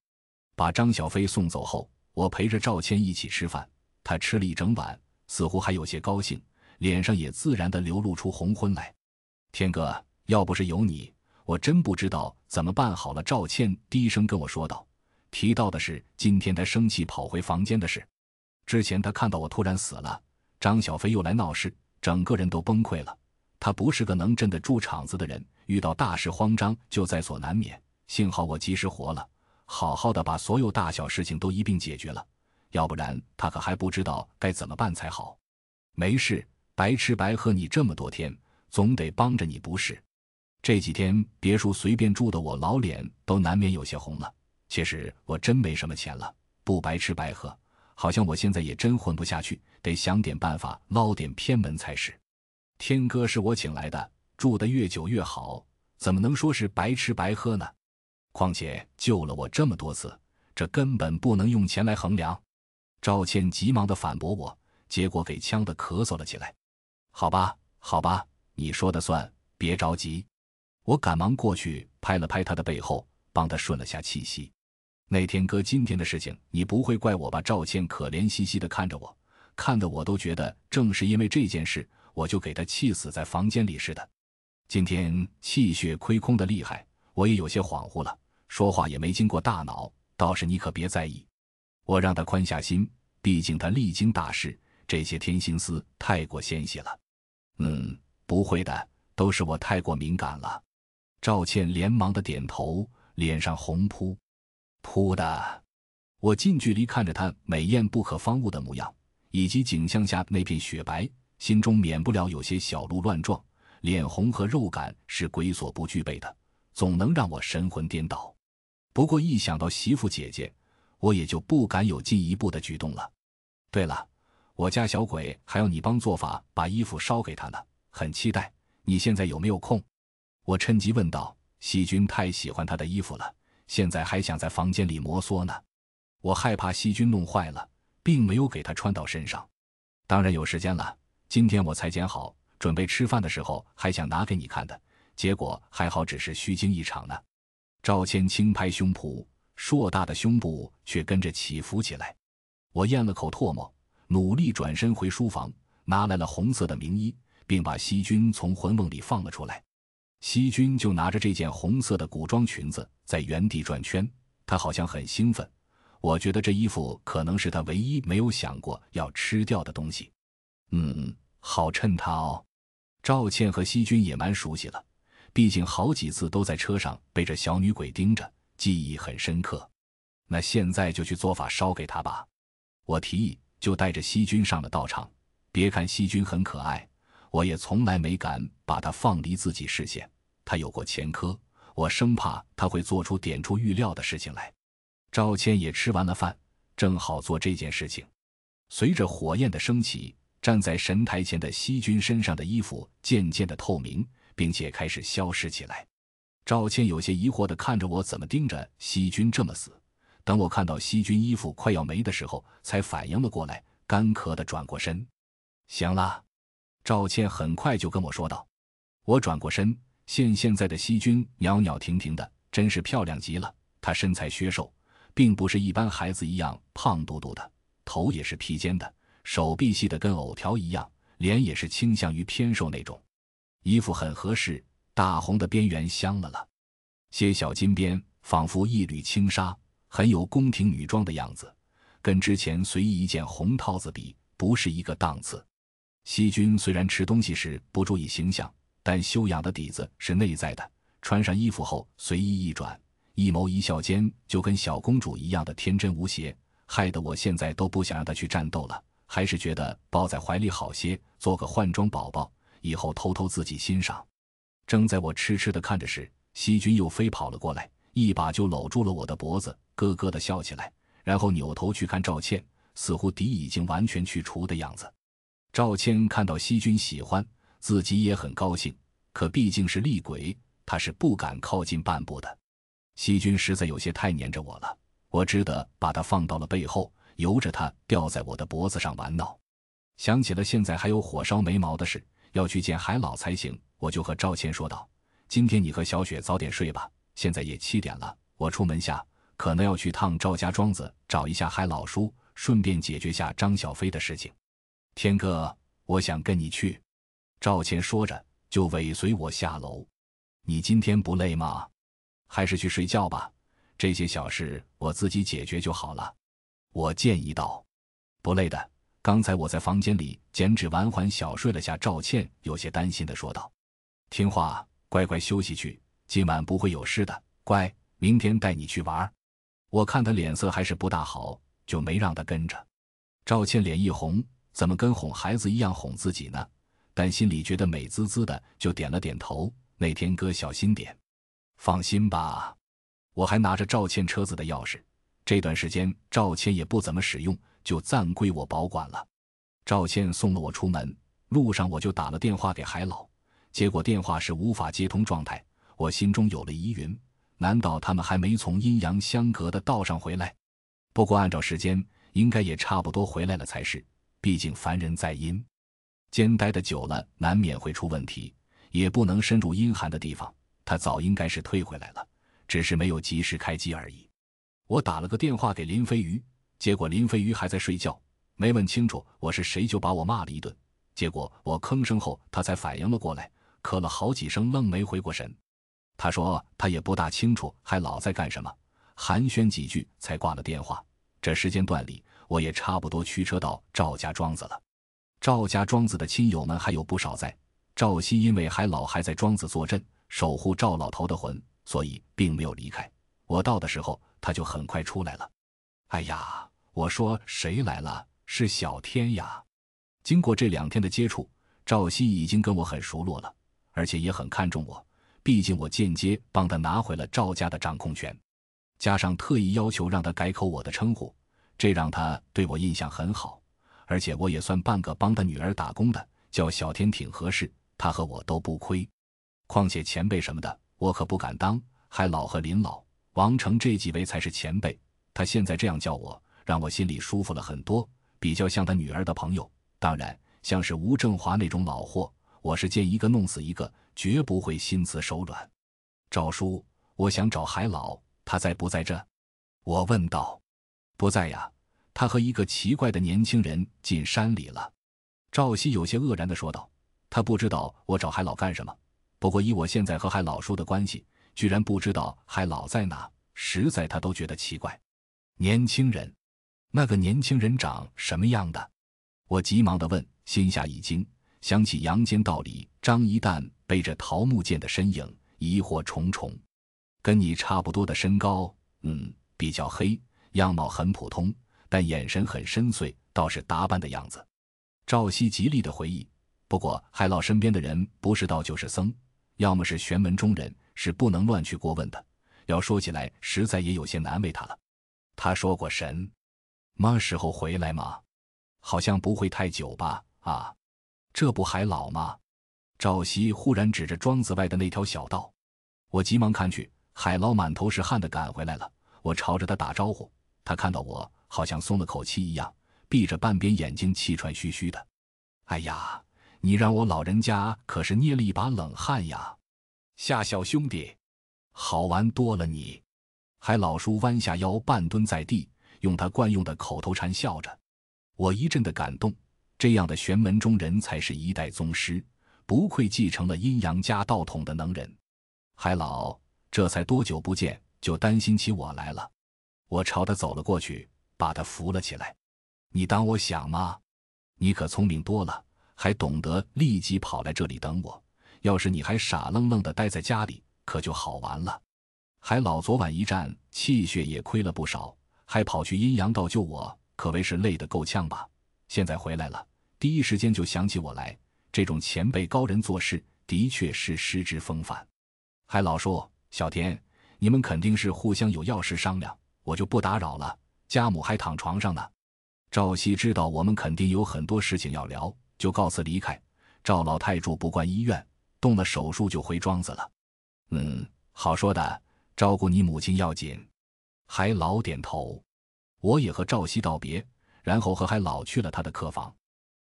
把张小飞送走后，我陪着赵谦一起吃饭，他吃了一整碗，似乎还有些高兴，脸上也自然的流露出红昏来。天哥，要不是有你。我真不知道怎么办好了。赵倩低声跟我说道：“提到的是今天他生气跑回房间的事。之前他看到我突然死了，张小飞又来闹事，整个人都崩溃了。他不是个能镇得住场子的人，遇到大事慌张就在所难免。幸好我及时活了，好好的把所有大小事情都一并解决了，要不然他可还不知道该怎么办才好。没事，白吃白喝你这么多天，总得帮着你不是？”这几天别墅随便住的，我老脸都难免有些红了。其实我真没什么钱了，不白吃白喝，好像我现在也真混不下去，得想点办法捞点偏门才是。天哥是我请来的，住得越久越好，怎么能说是白吃白喝呢？况且救了我这么多次，这根本不能用钱来衡量。赵倩急忙的反驳我，结果给呛得咳嗽了起来。好吧，好吧，你说的算，别着急。我赶忙过去拍了拍他的背后，帮他顺了下气息。那天哥今天的事情，你不会怪我吧？赵倩可怜兮兮的看着我，看得我都觉得正是因为这件事，我就给他气死在房间里似的。今天气血亏空的厉害，我也有些恍惚了，说话也没经过大脑。倒是你可别在意，我让他宽下心，毕竟他历经大事，这些天心思太过纤细了。嗯，不会的，都是我太过敏感了。赵倩连忙的点头，脸上红扑扑的。我近距离看着她美艳不可方物的模样，以及景象下那片雪白，心中免不了有些小鹿乱撞。脸红和肉感是鬼所不具备的，总能让我神魂颠倒。不过一想到媳妇姐姐，我也就不敢有进一步的举动了。对了，我家小鬼还要你帮做法把衣服烧给他呢，很期待。你现在有没有空？我趁机问道。细菌太喜欢他的衣服了，现在还想在房间里摩挲呢。我害怕细菌弄坏了，并没有给他穿到身上。当然有时间了，今天我才剪好，准备吃饭的时候还想拿给你看的，结果还好只是虚惊一场呢。赵谦轻拍胸脯，硕大的胸部却跟着起伏起来。我咽了口唾沫，努力转身回书房，拿来了红色的名衣，并把细菌从魂梦里放了出来。西君就拿着这件红色的古装裙子在原地转圈，他好像很兴奋。我觉得这衣服可能是他唯一没有想过要吃掉的东西。嗯，好衬他哦。赵倩和西君也蛮熟悉了，毕竟好几次都在车上被这小女鬼盯着，记忆很深刻。那现在就去做法烧给她吧。我提议，就带着西君上了道场。别看西君很可爱。我也从来没敢把他放离自己视线，他有过前科，我生怕他会做出点出预料的事情来。赵谦也吃完了饭，正好做这件事情。随着火焰的升起，站在神台前的西君身上的衣服渐渐的透明，并且开始消失起来。赵倩有些疑惑的看着我，怎么盯着西君这么死？等我看到西君衣服快要没的时候，才反应了过来，干咳的转过身。行了。赵倩很快就跟我说道：“我转过身，现现在的西君袅袅婷婷的，真是漂亮极了。她身材削瘦，并不是一般孩子一样胖嘟嘟的，头也是披肩的，手臂细的跟藕条一样，脸也是倾向于偏瘦那种。衣服很合适，大红的边缘镶了了些小金边，仿佛一缕轻纱，很有宫廷女装的样子，跟之前随意一件红套子比，不是一个档次。”西君虽然吃东西时不注意形象，但修养的底子是内在的。穿上衣服后随意一转，一眸一笑间就跟小公主一样的天真无邪，害得我现在都不想让她去战斗了，还是觉得抱在怀里好些，做个换装宝宝，以后偷偷自己欣赏。正在我痴痴的看着时，细菌又飞跑了过来，一把就搂住了我的脖子，咯咯的笑起来，然后扭头去看赵倩，似乎敌已经完全去除的样子。赵倩看到西君喜欢自己也很高兴，可毕竟是厉鬼，他是不敢靠近半步的。西君实在有些太黏着我了，我只得把他放到了背后，由着他吊在我的脖子上玩闹。想起了现在还有火烧眉毛的事，要去见海老才行，我就和赵谦说道：“今天你和小雪早点睡吧，现在也七点了，我出门下可能要去趟赵家庄子找一下海老叔，顺便解决下张小飞的事情。”天哥，我想跟你去。”赵倩说着，就尾随我下楼。你今天不累吗？还是去睡觉吧，这些小事我自己解决就好了。”我建议道。“不累的，刚才我在房间里剪纸完，还小睡了下。”赵倩有些担心的说道。“听话，乖乖休息去，今晚不会有事的。乖，明天带你去玩。”我看他脸色还是不大好，就没让他跟着。赵倩脸一红。怎么跟哄孩子一样哄自己呢？但心里觉得美滋滋的，就点了点头。那天哥小心点，放心吧，我还拿着赵倩车子的钥匙。这段时间赵倩也不怎么使用，就暂归我保管了。赵倩送了我出门，路上我就打了电话给海老，结果电话是无法接通状态。我心中有了疑云：难道他们还没从阴阳相隔的道上回来？不过按照时间，应该也差不多回来了才是。毕竟凡人在阴间待的久了，难免会出问题，也不能深入阴寒的地方。他早应该是退回来了，只是没有及时开机而已。我打了个电话给林飞鱼，结果林飞鱼还在睡觉，没问清楚我是谁就把我骂了一顿。结果我吭声后，他才反应了过来，咳了好几声，愣没回过神。他说他也不大清楚还老在干什么，寒暄几句才挂了电话。这时间段里。我也差不多驱车到赵家庄子了。赵家庄子的亲友们还有不少在。赵熙因为还老还在庄子坐镇，守护赵老头的魂，所以并没有离开。我到的时候，他就很快出来了。哎呀，我说谁来了？是小天呀！经过这两天的接触，赵熙已经跟我很熟络了，而且也很看重我。毕竟我间接帮他拿回了赵家的掌控权，加上特意要求让他改口我的称呼。这让他对我印象很好，而且我也算半个帮他女儿打工的，叫小天挺合适，他和我都不亏。况且前辈什么的，我可不敢当。还老和林老、王成这几位才是前辈。他现在这样叫我，让我心里舒服了很多，比较像他女儿的朋友。当然，像是吴正华那种老货，我是见一个弄死一个，绝不会心慈手软。赵叔，我想找海老，他在不在这？我问道。不在呀，他和一个奇怪的年轻人进山里了。赵熙有些愕然的说道：“他不知道我找海老干什么。”不过，以我现在和海老叔的关系，居然不知道海老在哪，实在他都觉得奇怪。年轻人，那个年轻人长什么样的？我急忙的问，心下一惊，想起阳间道里张一蛋背着桃木剑的身影，疑惑重重。跟你差不多的身高，嗯，比较黑，样貌很普通，但眼神很深邃，倒是打扮的样子。赵熙极力的回忆，不过海老身边的人不是道就是僧。要么是玄门中人，是不能乱去过问的。要说起来，实在也有些难为他了。他说过神，么时候回来吗？好像不会太久吧？啊，这不还老吗？赵熙忽然指着庄子外的那条小道，我急忙看去，海老满头是汗的赶回来了。我朝着他打招呼，他看到我，好像松了口气一样，闭着半边眼睛，气喘吁吁的。哎呀！你让我老人家可是捏了一把冷汗呀，夏小兄弟，好玩多了你。海老叔弯下腰，半蹲在地，用他惯用的口头禅笑着。我一阵的感动，这样的玄门中人才是一代宗师，不愧继承了阴阳家道统的能人。海老这才多久不见，就担心起我来了。我朝他走了过去，把他扶了起来。你当我想吗？你可聪明多了。还懂得立即跑来这里等我，要是你还傻愣愣的待在家里，可就好玩了。海老昨晚一战，气血也亏了不少，还跑去阴阳道救我，可谓是累得够呛吧？现在回来了，第一时间就想起我来。这种前辈高人做事，的确是失之风范。海老说：“小天，你们肯定是互相有要事商量，我就不打扰了。家母还躺床上呢。”赵熙知道我们肯定有很多事情要聊。就告辞离开。赵老太住不惯医院，动了手术就回庄子了。嗯，好说的，照顾你母亲要紧。海老点头。我也和赵熙道别，然后和海老去了他的客房。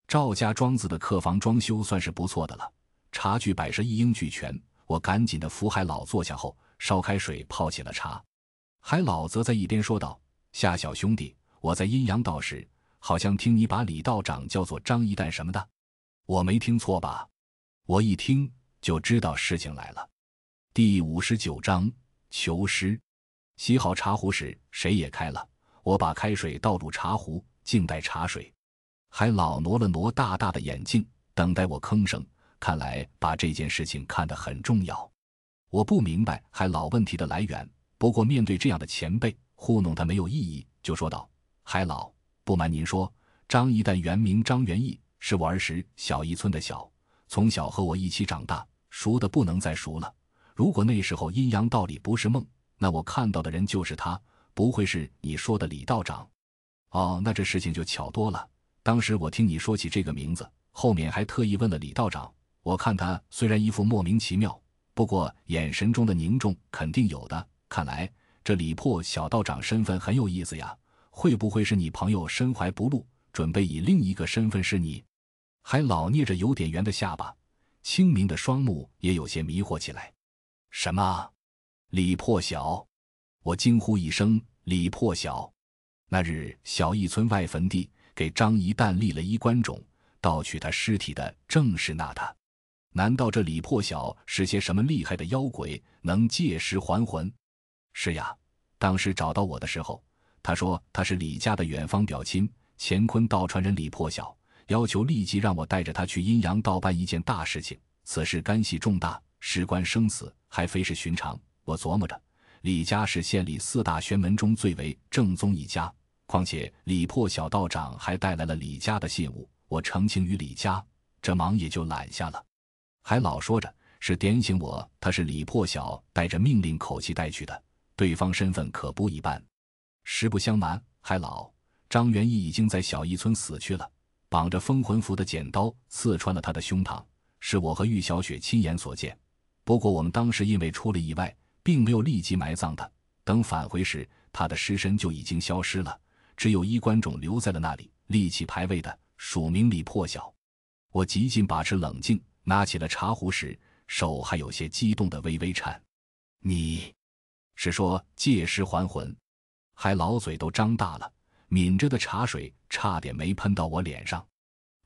赵家庄子的客房装修算是不错的了，茶具摆设一应俱全。我赶紧的扶海老坐下后，烧开水泡起了茶。海老则在一边说道：“夏小兄弟，我在阴阳道时。”好像听你把李道长叫做张一蛋什么的，我没听错吧？我一听就知道事情来了。第五十九章求师。洗好茶壶时，水也开了。我把开水倒入茶壶，静待茶水。还老挪了挪大大的眼镜，等待我吭声。看来把这件事情看得很重要。我不明白还老问题的来源，不过面对这样的前辈，糊弄他没有意义，就说道：“还老。”不瞒您说，张一蛋原名张元义，是我儿时小一村的小，从小和我一起长大，熟的不能再熟了。如果那时候阴阳道里不是梦，那我看到的人就是他，不会是你说的李道长。哦，那这事情就巧多了。当时我听你说起这个名字，后面还特意问了李道长。我看他虽然一副莫名其妙，不过眼神中的凝重肯定有的。看来这李破小道长身份很有意思呀。会不会是你朋友身怀不露，准备以另一个身份是你？还老捏着有点圆的下巴，清明的双目也有些迷惑起来。什么？李破晓！我惊呼一声：“李破晓！”那日小义村外坟地给张一蛋立了衣冠冢，盗取他尸体的正是那他。难道这李破晓是些什么厉害的妖鬼，能借尸还魂？是呀，当时找到我的时候。他说他是李家的远方表亲，乾坤道传人李破晓，要求立即让我带着他去阴阳道办一件大事情。此事干系重大，事关生死，还非是寻常。我琢磨着，李家是县里四大玄门中最为正宗一家，况且李破晓道长还带来了李家的信物，我澄清于李家，这忙也就揽下了。还老说着是点醒我，他是李破晓带着命令口气带去的，对方身份可不一般。实不相瞒，还老张元义已经在小义村死去了。绑着封魂符的剪刀刺穿了他的胸膛，是我和玉小雪亲眼所见。不过我们当时因为出了意外，并没有立即埋葬他。等返回时，他的尸身就已经消失了，只有衣冠冢留在了那里，立起牌位的署名李破晓。我极尽把持冷静，拿起了茶壶时，手还有些激动的微微颤。你，是说借尸还魂？还老嘴都张大了。抿着的茶水差点没喷到我脸上。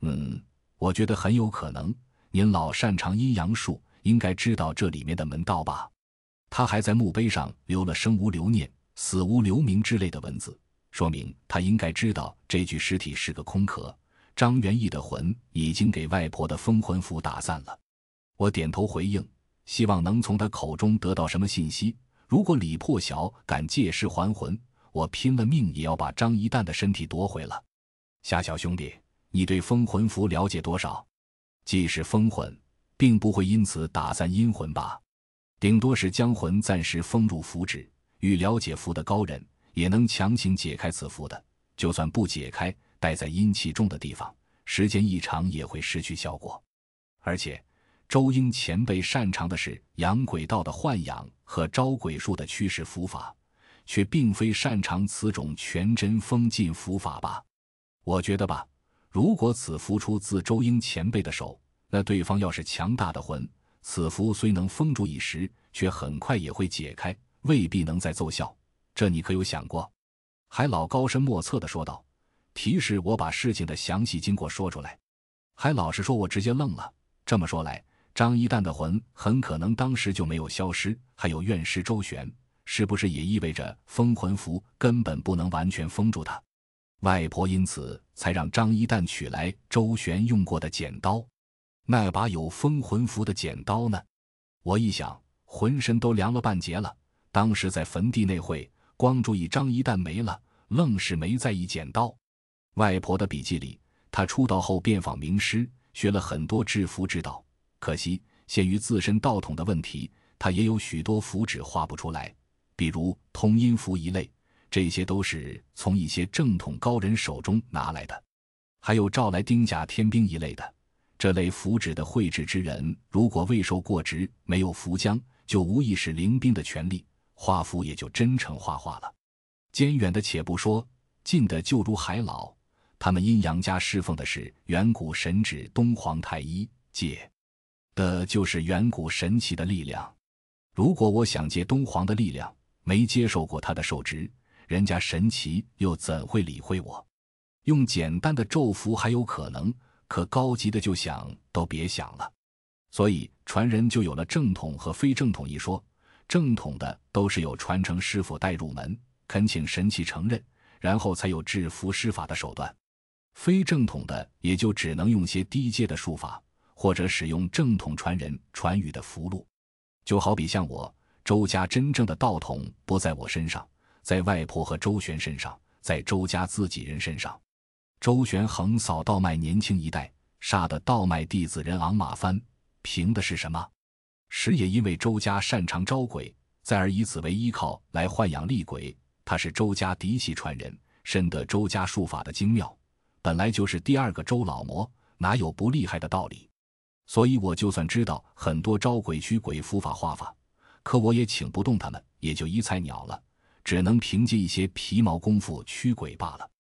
嗯，我觉得很有可能。您老擅长阴阳术，应该知道这里面的门道吧？他还在墓碑上留了“生无留念，死无留名”之类的文字，说明他应该知道这具尸体是个空壳。张元义的魂已经给外婆的封魂符打散了。我点头回应，希望能从他口中得到什么信息。如果李破晓敢借尸还魂，我拼了命也要把张一蛋的身体夺回了。夏小兄弟，你对封魂符了解多少？既是封魂，并不会因此打散阴魂吧？顶多是将魂暂时封入符纸。欲了解符的高人，也能强行解开此符的。就算不解开，待在阴气重的地方，时间一长也会失去效果。而且，周英前辈擅长的是养鬼道的幻养和招鬼术的驱使符法。却并非擅长此种全真封禁符法吧？我觉得吧，如果此符出自周英前辈的手，那对方要是强大的魂，此符虽能封住一时，却很快也会解开，未必能再奏效。这你可有想过？海老高深莫测的说道，提示我把事情的详细经过说出来。海老实说，我直接愣了。这么说来，张一蛋的魂很可能当时就没有消失，还有怨尸周旋。是不是也意味着封魂符根本不能完全封住他？外婆因此才让张一蛋取来周旋用过的剪刀，那把有封魂符的剪刀呢？我一想，浑身都凉了半截了。当时在坟地那会，光注意张一蛋没了，愣是没在意剪刀。外婆的笔记里，他出道后遍访名师，学了很多制符之道。可惜，限于自身道统的问题，他也有许多符纸画不出来。比如通阴符一类，这些都是从一些正统高人手中拿来的；还有召来丁甲天兵一类的，这类符纸的绘制之人，如果未受过职，没有符浆，就无意识灵兵的权利，画符也就真成画画了。兼远的且不说，近的就如海老，他们阴阳家侍奉的是远古神指东皇太一，借的就是远古神奇的力量。如果我想借东皇的力量，没接受过他的受职，人家神奇又怎会理会我？用简单的咒符还有可能，可高级的就想都别想了。所以传人就有了正统和非正统一说。正统的都是有传承师傅带入门，恳请神奇承认，然后才有制服施法的手段。非正统的也就只能用些低阶的术法，或者使用正统传人传语的符箓。就好比像我。周家真正的道统不在我身上，在外婆和周旋身上，在周家自己人身上。周旋横扫道脉年轻一代，杀的道脉弟子人仰马翻，凭的是什么？时也因为周家擅长招鬼，再而以此为依靠来豢养厉鬼。他是周家嫡系传人，深得周家术法的精妙，本来就是第二个周老魔，哪有不厉害的道理？所以我就算知道很多招鬼驱鬼符法画法。可我也请不动他们，也就一菜鸟了，只能凭借一些皮毛功夫驱鬼罢了。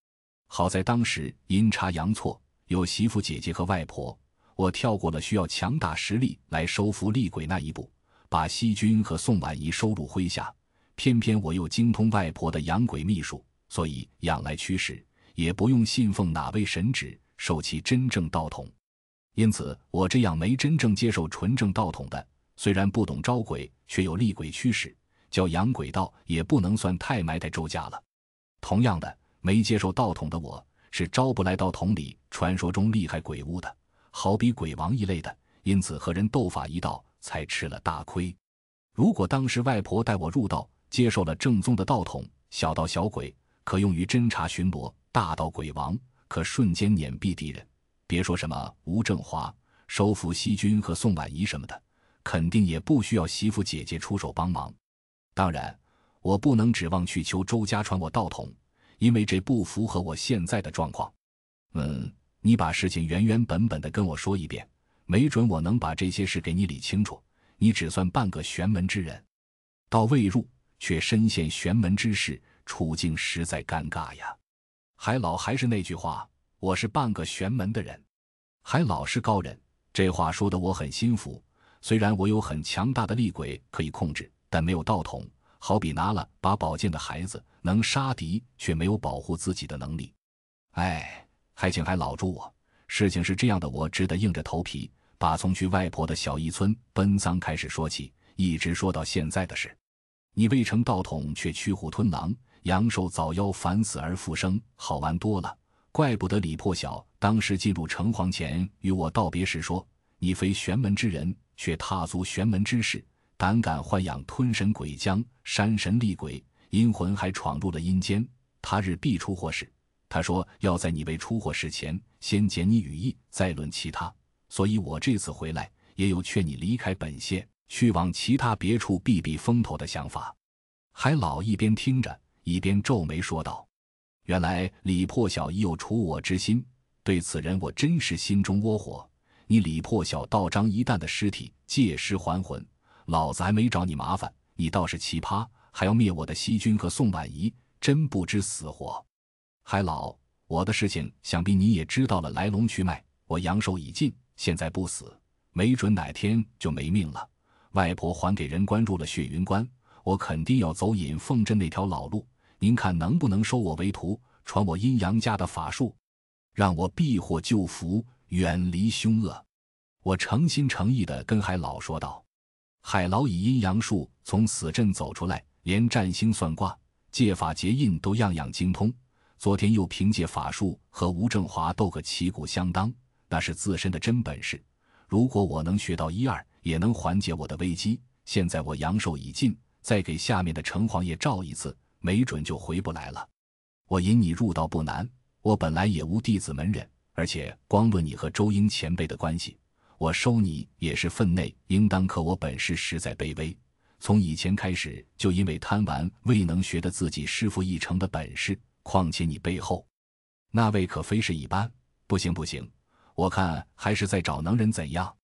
好在当时阴差阳错，有媳妇姐姐和外婆，我跳过了需要强大实力来收服厉鬼那一步，把西君和宋婉仪收入麾下。偏偏我又精通外婆的养鬼秘术，所以养来驱使，也不用信奉哪位神旨，受其真正道统。因此，我这样没真正接受纯正道统的。虽然不懂招鬼，却有厉鬼驱使，叫养鬼道也不能算太埋汰周家了。同样的，没接受道统的我，是招不来道统里传说中厉害鬼物的，好比鬼王一类的。因此和人斗法一道，才吃了大亏。如果当时外婆带我入道，接受了正宗的道统，小道小鬼可用于侦查巡逻，大道鬼王可瞬间碾毙敌人。别说什么吴正华收服西军和宋婉仪什么的。肯定也不需要媳妇姐姐出手帮忙。当然，我不能指望去求周家传我道统，因为这不符合我现在的状况。嗯，你把事情原原本本的跟我说一遍，没准我能把这些事给你理清楚。你只算半个玄门之人，到未入却深陷玄门之事，处境实在尴尬呀。海老还是那句话，我是半个玄门的人。海老是高人，这话说的我很心服。虽然我有很强大的厉鬼可以控制，但没有道统。好比拿了把宝剑的孩子，能杀敌却没有保护自己的能力。哎，还请还老助我。事情是这样的，我只得硬着头皮。把从去外婆的小义村奔丧开始说起，一直说到现在的事。你未成道统，却驱虎吞狼，阳寿早夭，反死而复生，好玩多了。怪不得李破晓当时进入城隍前与我道别时说：“你非玄门之人，却踏足玄门之事，胆敢豢养吞神鬼将、山神厉鬼，阴魂还闯入了阴间，他日必出祸事。”他说要在你未出祸事前，先解你羽翼，再论其他。所以，我这次回来也有劝你离开本县，去往其他别处避避风头的想法。海老一边听着，一边皱眉说道：“原来李破晓已有除我之心，对此人我真是心中窝火。你李破晓盗张一旦的尸体，借尸还魂，老子还没找你麻烦，你倒是奇葩，还要灭我的西君和宋婉仪，真不知死活。海老，我的事情想必你也知道了来龙去脉，我阳寿已尽。”现在不死，没准哪天就没命了。外婆还给人关入了血云关，我肯定要走引凤镇那条老路。您看能不能收我为徒，传我阴阳家的法术，让我避祸救福，远离凶恶？我诚心诚意地跟海老说道。海老以阴阳术从死阵走出来，连占星算卦、借法结印都样样精通。昨天又凭借法术和吴正华斗个旗鼓相当。那是自身的真本事。如果我能学到一二，也能缓解我的危机。现在我阳寿已尽，再给下面的城隍爷照一次，没准就回不来了。我引你入道不难，我本来也无弟子门人，而且光论你和周英前辈的关系，我收你也是分内应当。可我本事实在卑微，从以前开始就因为贪玩，未能学得自己师傅一成的本事。况且你背后那位可非是一般，不行不行。我看还是再找能人怎样？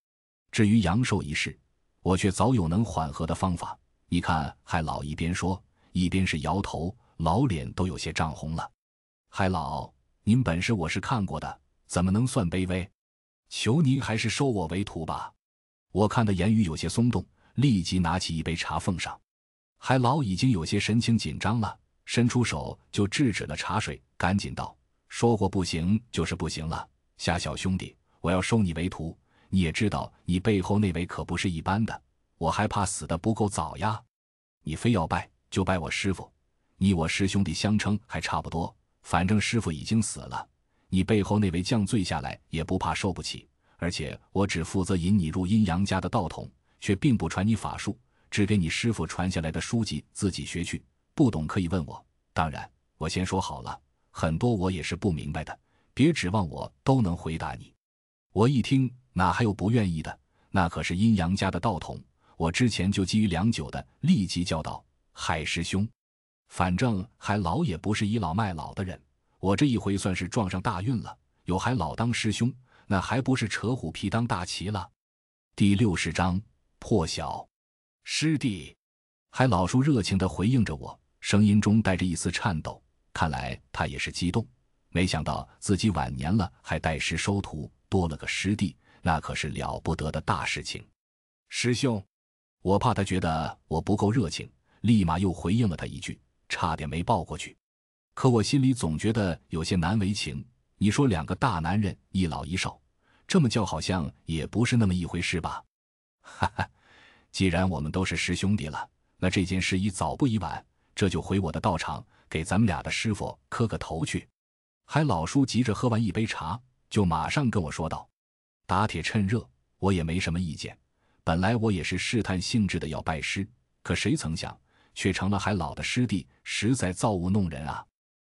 至于阳寿一事，我却早有能缓和的方法。你看，海老一边说，一边是摇头，老脸都有些涨红了。海老，您本事我是看过的，怎么能算卑微？求您还是收我为徒吧。我看的言语有些松动，立即拿起一杯茶奉上。海老已经有些神情紧张了，伸出手就制止了茶水，赶紧道：“说过不行就是不行了。”夏小兄弟，我要收你为徒。你也知道，你背后那位可不是一般的，我还怕死的不够早呀。你非要拜，就拜我师傅。你我师兄弟相称还差不多，反正师傅已经死了。你背后那位降罪下来也不怕受不起。而且我只负责引你入阴阳家的道统，却并不传你法术，只给你师傅传下来的书籍自己学去。不懂可以问我。当然，我先说好了，很多我也是不明白的。别指望我都能回答你。我一听，哪还有不愿意的？那可是阴阳家的道统，我之前就基于良久的，立即叫道：“海师兄，反正海老也不是倚老卖老的人，我这一回算是撞上大运了，有海老当师兄，那还不是扯虎皮当大旗了？”第六十章破晓，师弟，海老叔热情地回应着我，声音中带着一丝颤抖，看来他也是激动。没想到自己晚年了还拜师收徒，多了个师弟，那可是了不得的大事情。师兄，我怕他觉得我不够热情，立马又回应了他一句，差点没抱过去。可我心里总觉得有些难为情。你说两个大男人，一老一少，这么叫好像也不是那么一回事吧？哈哈，既然我们都是师兄弟了，那这件事宜早不宜晚，这就回我的道场，给咱们俩的师傅磕个头去。海老叔急着喝完一杯茶，就马上跟我说道：“打铁趁热，我也没什么意见。本来我也是试探性质的要拜师，可谁曾想，却成了海老的师弟，实在造物弄人啊！”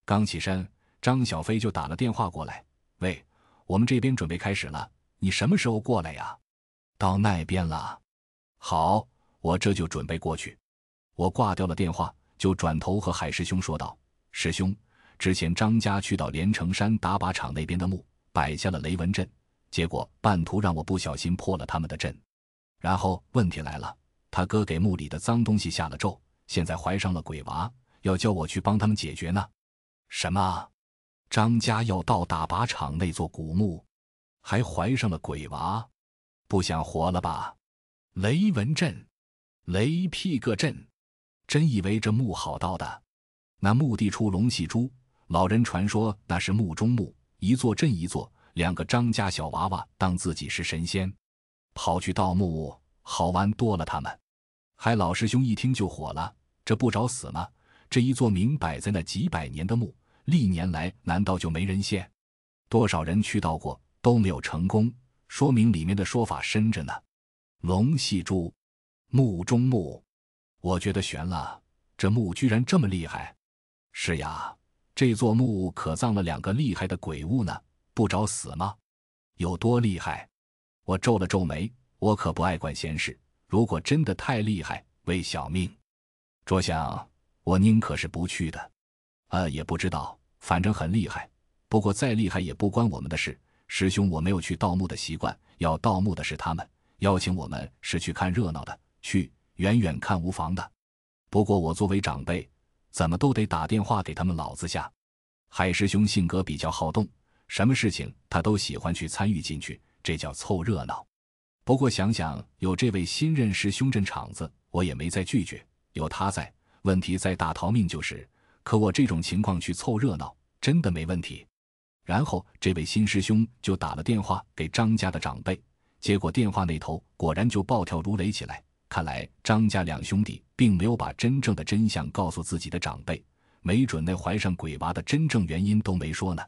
刚起身，张小飞就打了电话过来：“喂，我们这边准备开始了，你什么时候过来呀？”“到那边了。”“好，我这就准备过去。”我挂掉了电话，就转头和海师兄说道：“师兄。”之前张家去到连城山打靶场那边的墓，摆下了雷文阵，结果半途让我不小心破了他们的阵。然后问题来了，他哥给墓里的脏东西下了咒，现在怀上了鬼娃，要叫我去帮他们解决呢。什么？张家要到打靶场那座古墓，还怀上了鬼娃，不想活了吧？雷文阵，雷屁个阵！真以为这墓好盗的？那墓地出龙戏珠，老人传说那是墓中墓，一座镇一座，两个张家小娃娃当自己是神仙，跑去盗墓，好玩多了。他们，还老师兄一听就火了，这不找死吗？这一座明摆在那几百年的墓。历年来，难道就没人现？多少人去到过都没有成功，说明里面的说法深着呢。龙戏珠，墓中墓，我觉得悬了。这墓居然这么厉害！是呀，这座墓可葬了两个厉害的鬼物呢，不找死吗？有多厉害？我皱了皱眉，我可不爱管闲事。如果真的太厉害，为小命着想，我宁可是不去的。呃，也不知道。反正很厉害，不过再厉害也不关我们的事。师兄，我没有去盗墓的习惯，要盗墓的是他们，邀请我们是去看热闹的，去远远看无妨的。不过我作为长辈，怎么都得打电话给他们老子下。海师兄性格比较好动，什么事情他都喜欢去参与进去，这叫凑热闹。不过想想有这位新任师兄镇场子，我也没再拒绝。有他在，问题再大逃命就是。可我这种情况去凑热闹真的没问题。然后这位新师兄就打了电话给张家的长辈，结果电话那头果然就暴跳如雷起来。看来张家两兄弟并没有把真正的真相告诉自己的长辈，没准那怀上鬼娃的真正原因都没说呢。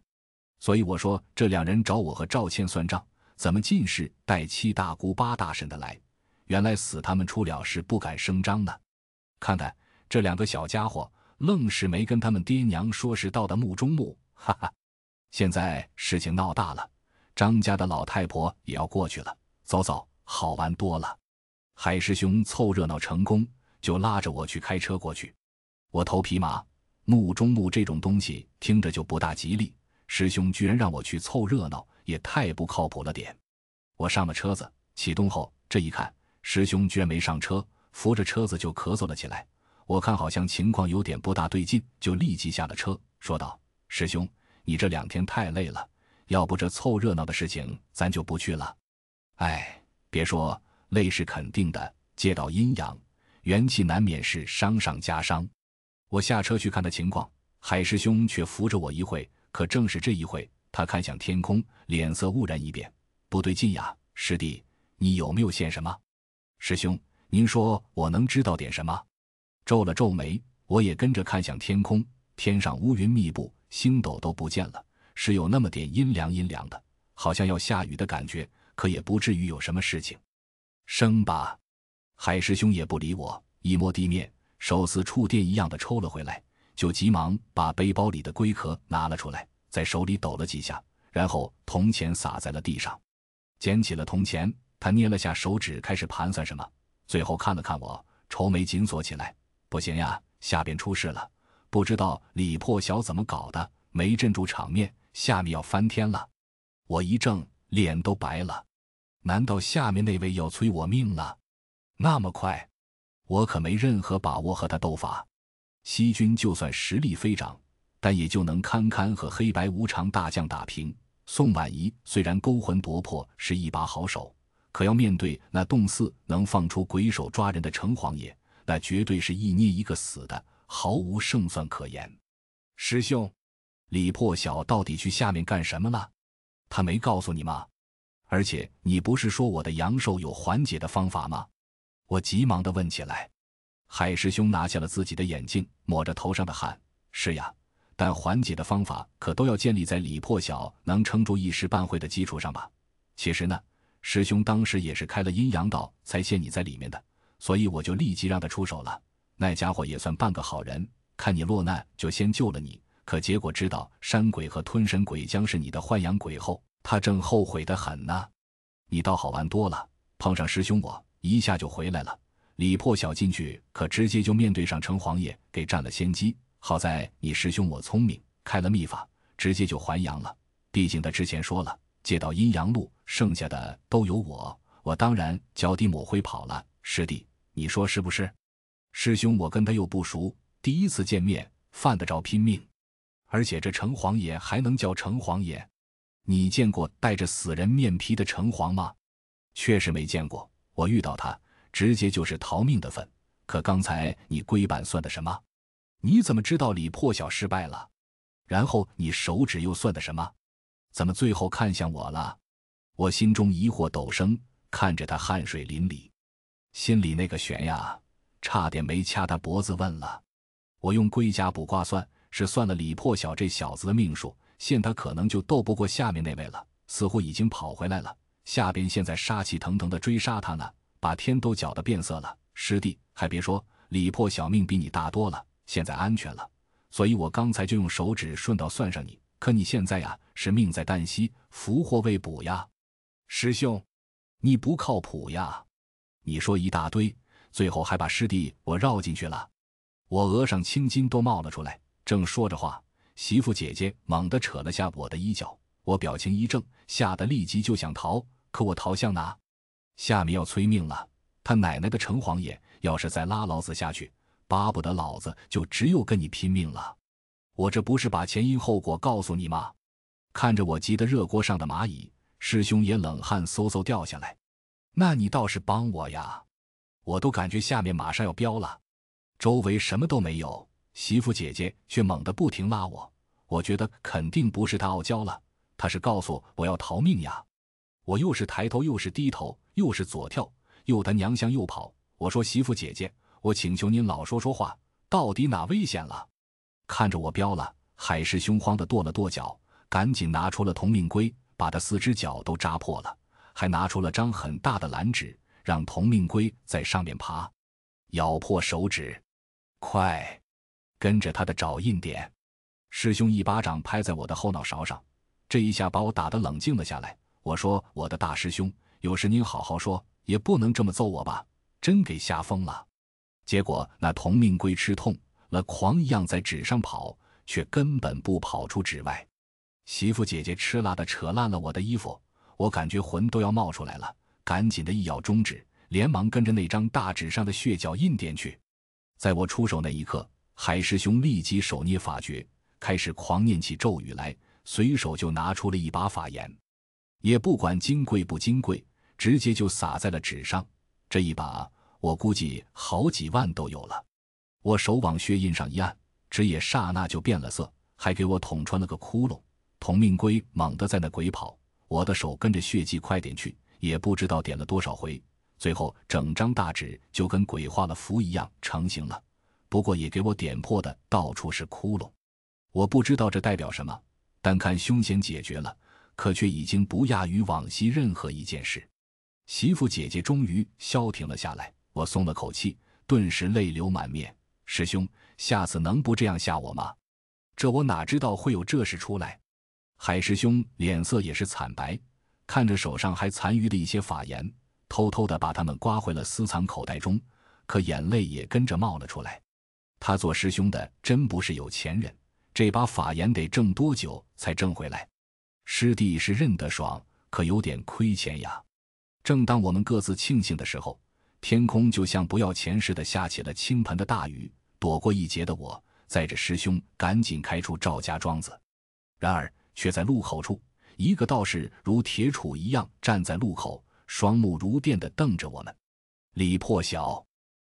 所以我说这两人找我和赵倩算账，怎么尽是带七大姑八大婶的来？原来死他们出了事不敢声张呢。看看这两个小家伙。愣是没跟他们爹娘说是到的墓中墓，哈哈！现在事情闹大了，张家的老太婆也要过去了。走走，好玩多了。海师兄凑热闹成功，就拉着我去开车过去。我头皮麻，墓中墓这种东西听着就不大吉利。师兄居然让我去凑热闹，也太不靠谱了点。我上了车子，启动后这一看，师兄居然没上车，扶着车子就咳嗽了起来。我看好像情况有点不大对劲，就立即下了车，说道：“师兄，你这两天太累了，要不这凑热闹的事情咱就不去了。”哎，别说累是肯定的，借到阴阳，元气难免是伤上加伤。我下车去看的情况，海师兄却扶着我一会，可正是这一会，他看向天空，脸色忽然一变，不对劲呀！师弟，你有没有现什么？师兄，您说我能知道点什么？皱了皱眉，我也跟着看向天空。天上乌云密布，星斗都不见了，是有那么点阴凉阴凉的，好像要下雨的感觉。可也不至于有什么事情。生吧，海师兄也不理我，一摸地面，手似触电一样的抽了回来，就急忙把背包里的龟壳拿了出来，在手里抖了几下，然后铜钱撒在了地上，捡起了铜钱，他捏了下手指，开始盘算什么，最后看了看我，愁眉紧锁起来。不行呀，下边出事了，不知道李破晓怎么搞的，没镇住场面，下面要翻天了。我一怔，脸都白了。难道下面那位要催我命了？那么快，我可没任何把握和他斗法。西军就算实力飞涨，但也就能堪堪和黑白无常大将打平。宋婉仪虽然勾魂夺魄是一把好手，可要面对那洞四能放出鬼手抓人的城隍爷。那绝对是一捏一个死的，毫无胜算可言。师兄，李破晓到底去下面干什么了？他没告诉你吗？而且你不是说我的阳寿有缓解的方法吗？我急忙的问起来。海师兄拿下了自己的眼镜，抹着头上的汗。是呀，但缓解的方法可都要建立在李破晓能撑住一时半会的基础上吧？其实呢，师兄当时也是开了阴阳道才陷你在里面的。所以我就立即让他出手了。那家伙也算半个好人，看你落难，就先救了你。可结果知道山鬼和吞神鬼将是你的豢养鬼后，他正后悔的很呢。你倒好玩多了，碰上师兄我一下就回来了。李破晓进去可直接就面对上城隍爷，给占了先机。好在你师兄我聪明，开了秘法，直接就还阳了。毕竟他之前说了，借到阴阳路，剩下的都有我。我当然脚底抹灰跑了。师弟，你说是不是？师兄，我跟他又不熟，第一次见面，犯得着拼命？而且这城隍爷还能叫城隍爷？你见过带着死人面皮的城隍吗？确实没见过。我遇到他，直接就是逃命的份。可刚才你龟板算的什么？你怎么知道李破晓失败了？然后你手指又算的什么？怎么最后看向我了？我心中疑惑陡生，看着他汗水淋漓，心里那个悬呀，差点没掐他脖子问了。我用龟甲卜卦算，是算了李破晓这小子的命数，现他可能就斗不过下面那位了，似乎已经跑回来了。下边现在杀气腾腾的追杀他呢，把天都搅得变色了。师弟，还别说，李破晓命比你大多了，现在安全了。所以我刚才就用手指顺道算上你。可你现在呀，是命在旦夕，福祸未卜呀。师兄，你不靠谱呀！你说一大堆，最后还把师弟我绕进去了。我额上青筋都冒了出来。正说着话，媳妇姐姐猛地扯了下我的衣角，我表情一怔，吓得立即就想逃。可我逃向哪？下面要催命了。他奶奶的城隍爷，要是再拉老子下去，巴不得老子就只有跟你拼命了。我这不是把前因后果告诉你吗？看着我急得热锅上的蚂蚁，师兄也冷汗嗖嗖掉下来。那你倒是帮我呀！我都感觉下面马上要飙了，周围什么都没有，媳妇姐姐却猛地不停拉我。我觉得肯定不是她傲娇了，她是告诉我要逃命呀。我又是抬头又是低头，又是左跳。又他娘向右跑，我说媳妇姐姐，我请求您老说说话，到底哪危险了？看着我飙了，海师兄慌的跺了跺脚，赶紧拿出了铜命龟，把他四只脚都扎破了，还拿出了张很大的蓝纸，让铜命龟在上面爬，咬破手指，快，跟着他的爪印点。师兄一巴掌拍在我的后脑勺上，这一下把我打得冷静了下来。我说我的大师兄，有事您好好说。也不能这么揍我吧，真给吓疯了。结果那同命龟吃痛了，狂一样在纸上跑，却根本不跑出纸外。媳妇姐姐吃辣的扯烂了我的衣服，我感觉魂都要冒出来了，赶紧的一咬中指，连忙跟着那张大纸上的血脚印点去。在我出手那一刻，海师兄立即手捏法诀，开始狂念起咒语来，随手就拿出了一把法眼，也不管金贵不金贵。直接就撒在了纸上，这一把我估计好几万都有了。我手往血印上一按，纸也刹那就变了色，还给我捅穿了个窟窿。同命龟猛地在那鬼跑，我的手跟着血迹快点去，也不知道点了多少回，最后整张大纸就跟鬼画了符一样成型了。不过也给我点破的到处是窟窿，我不知道这代表什么，但看凶险解决了，可却已经不亚于往昔任何一件事。媳妇姐姐终于消停了下来，我松了口气，顿时泪流满面。师兄，下次能不这样吓我吗？这我哪知道会有这事出来。海师兄脸色也是惨白，看着手上还残余的一些法盐，偷偷的把它们刮回了私藏口袋中，可眼泪也跟着冒了出来。他做师兄的真不是有钱人，这把法盐得挣多久才挣回来？师弟是认得爽，可有点亏钱呀。正当我们各自庆幸的时候，天空就像不要钱似的下起了倾盆的大雨。躲过一劫的我，载着师兄赶紧开出赵家庄子，然而却在路口处，一个道士如铁杵一样站在路口，双目如电的瞪着我们。李破晓，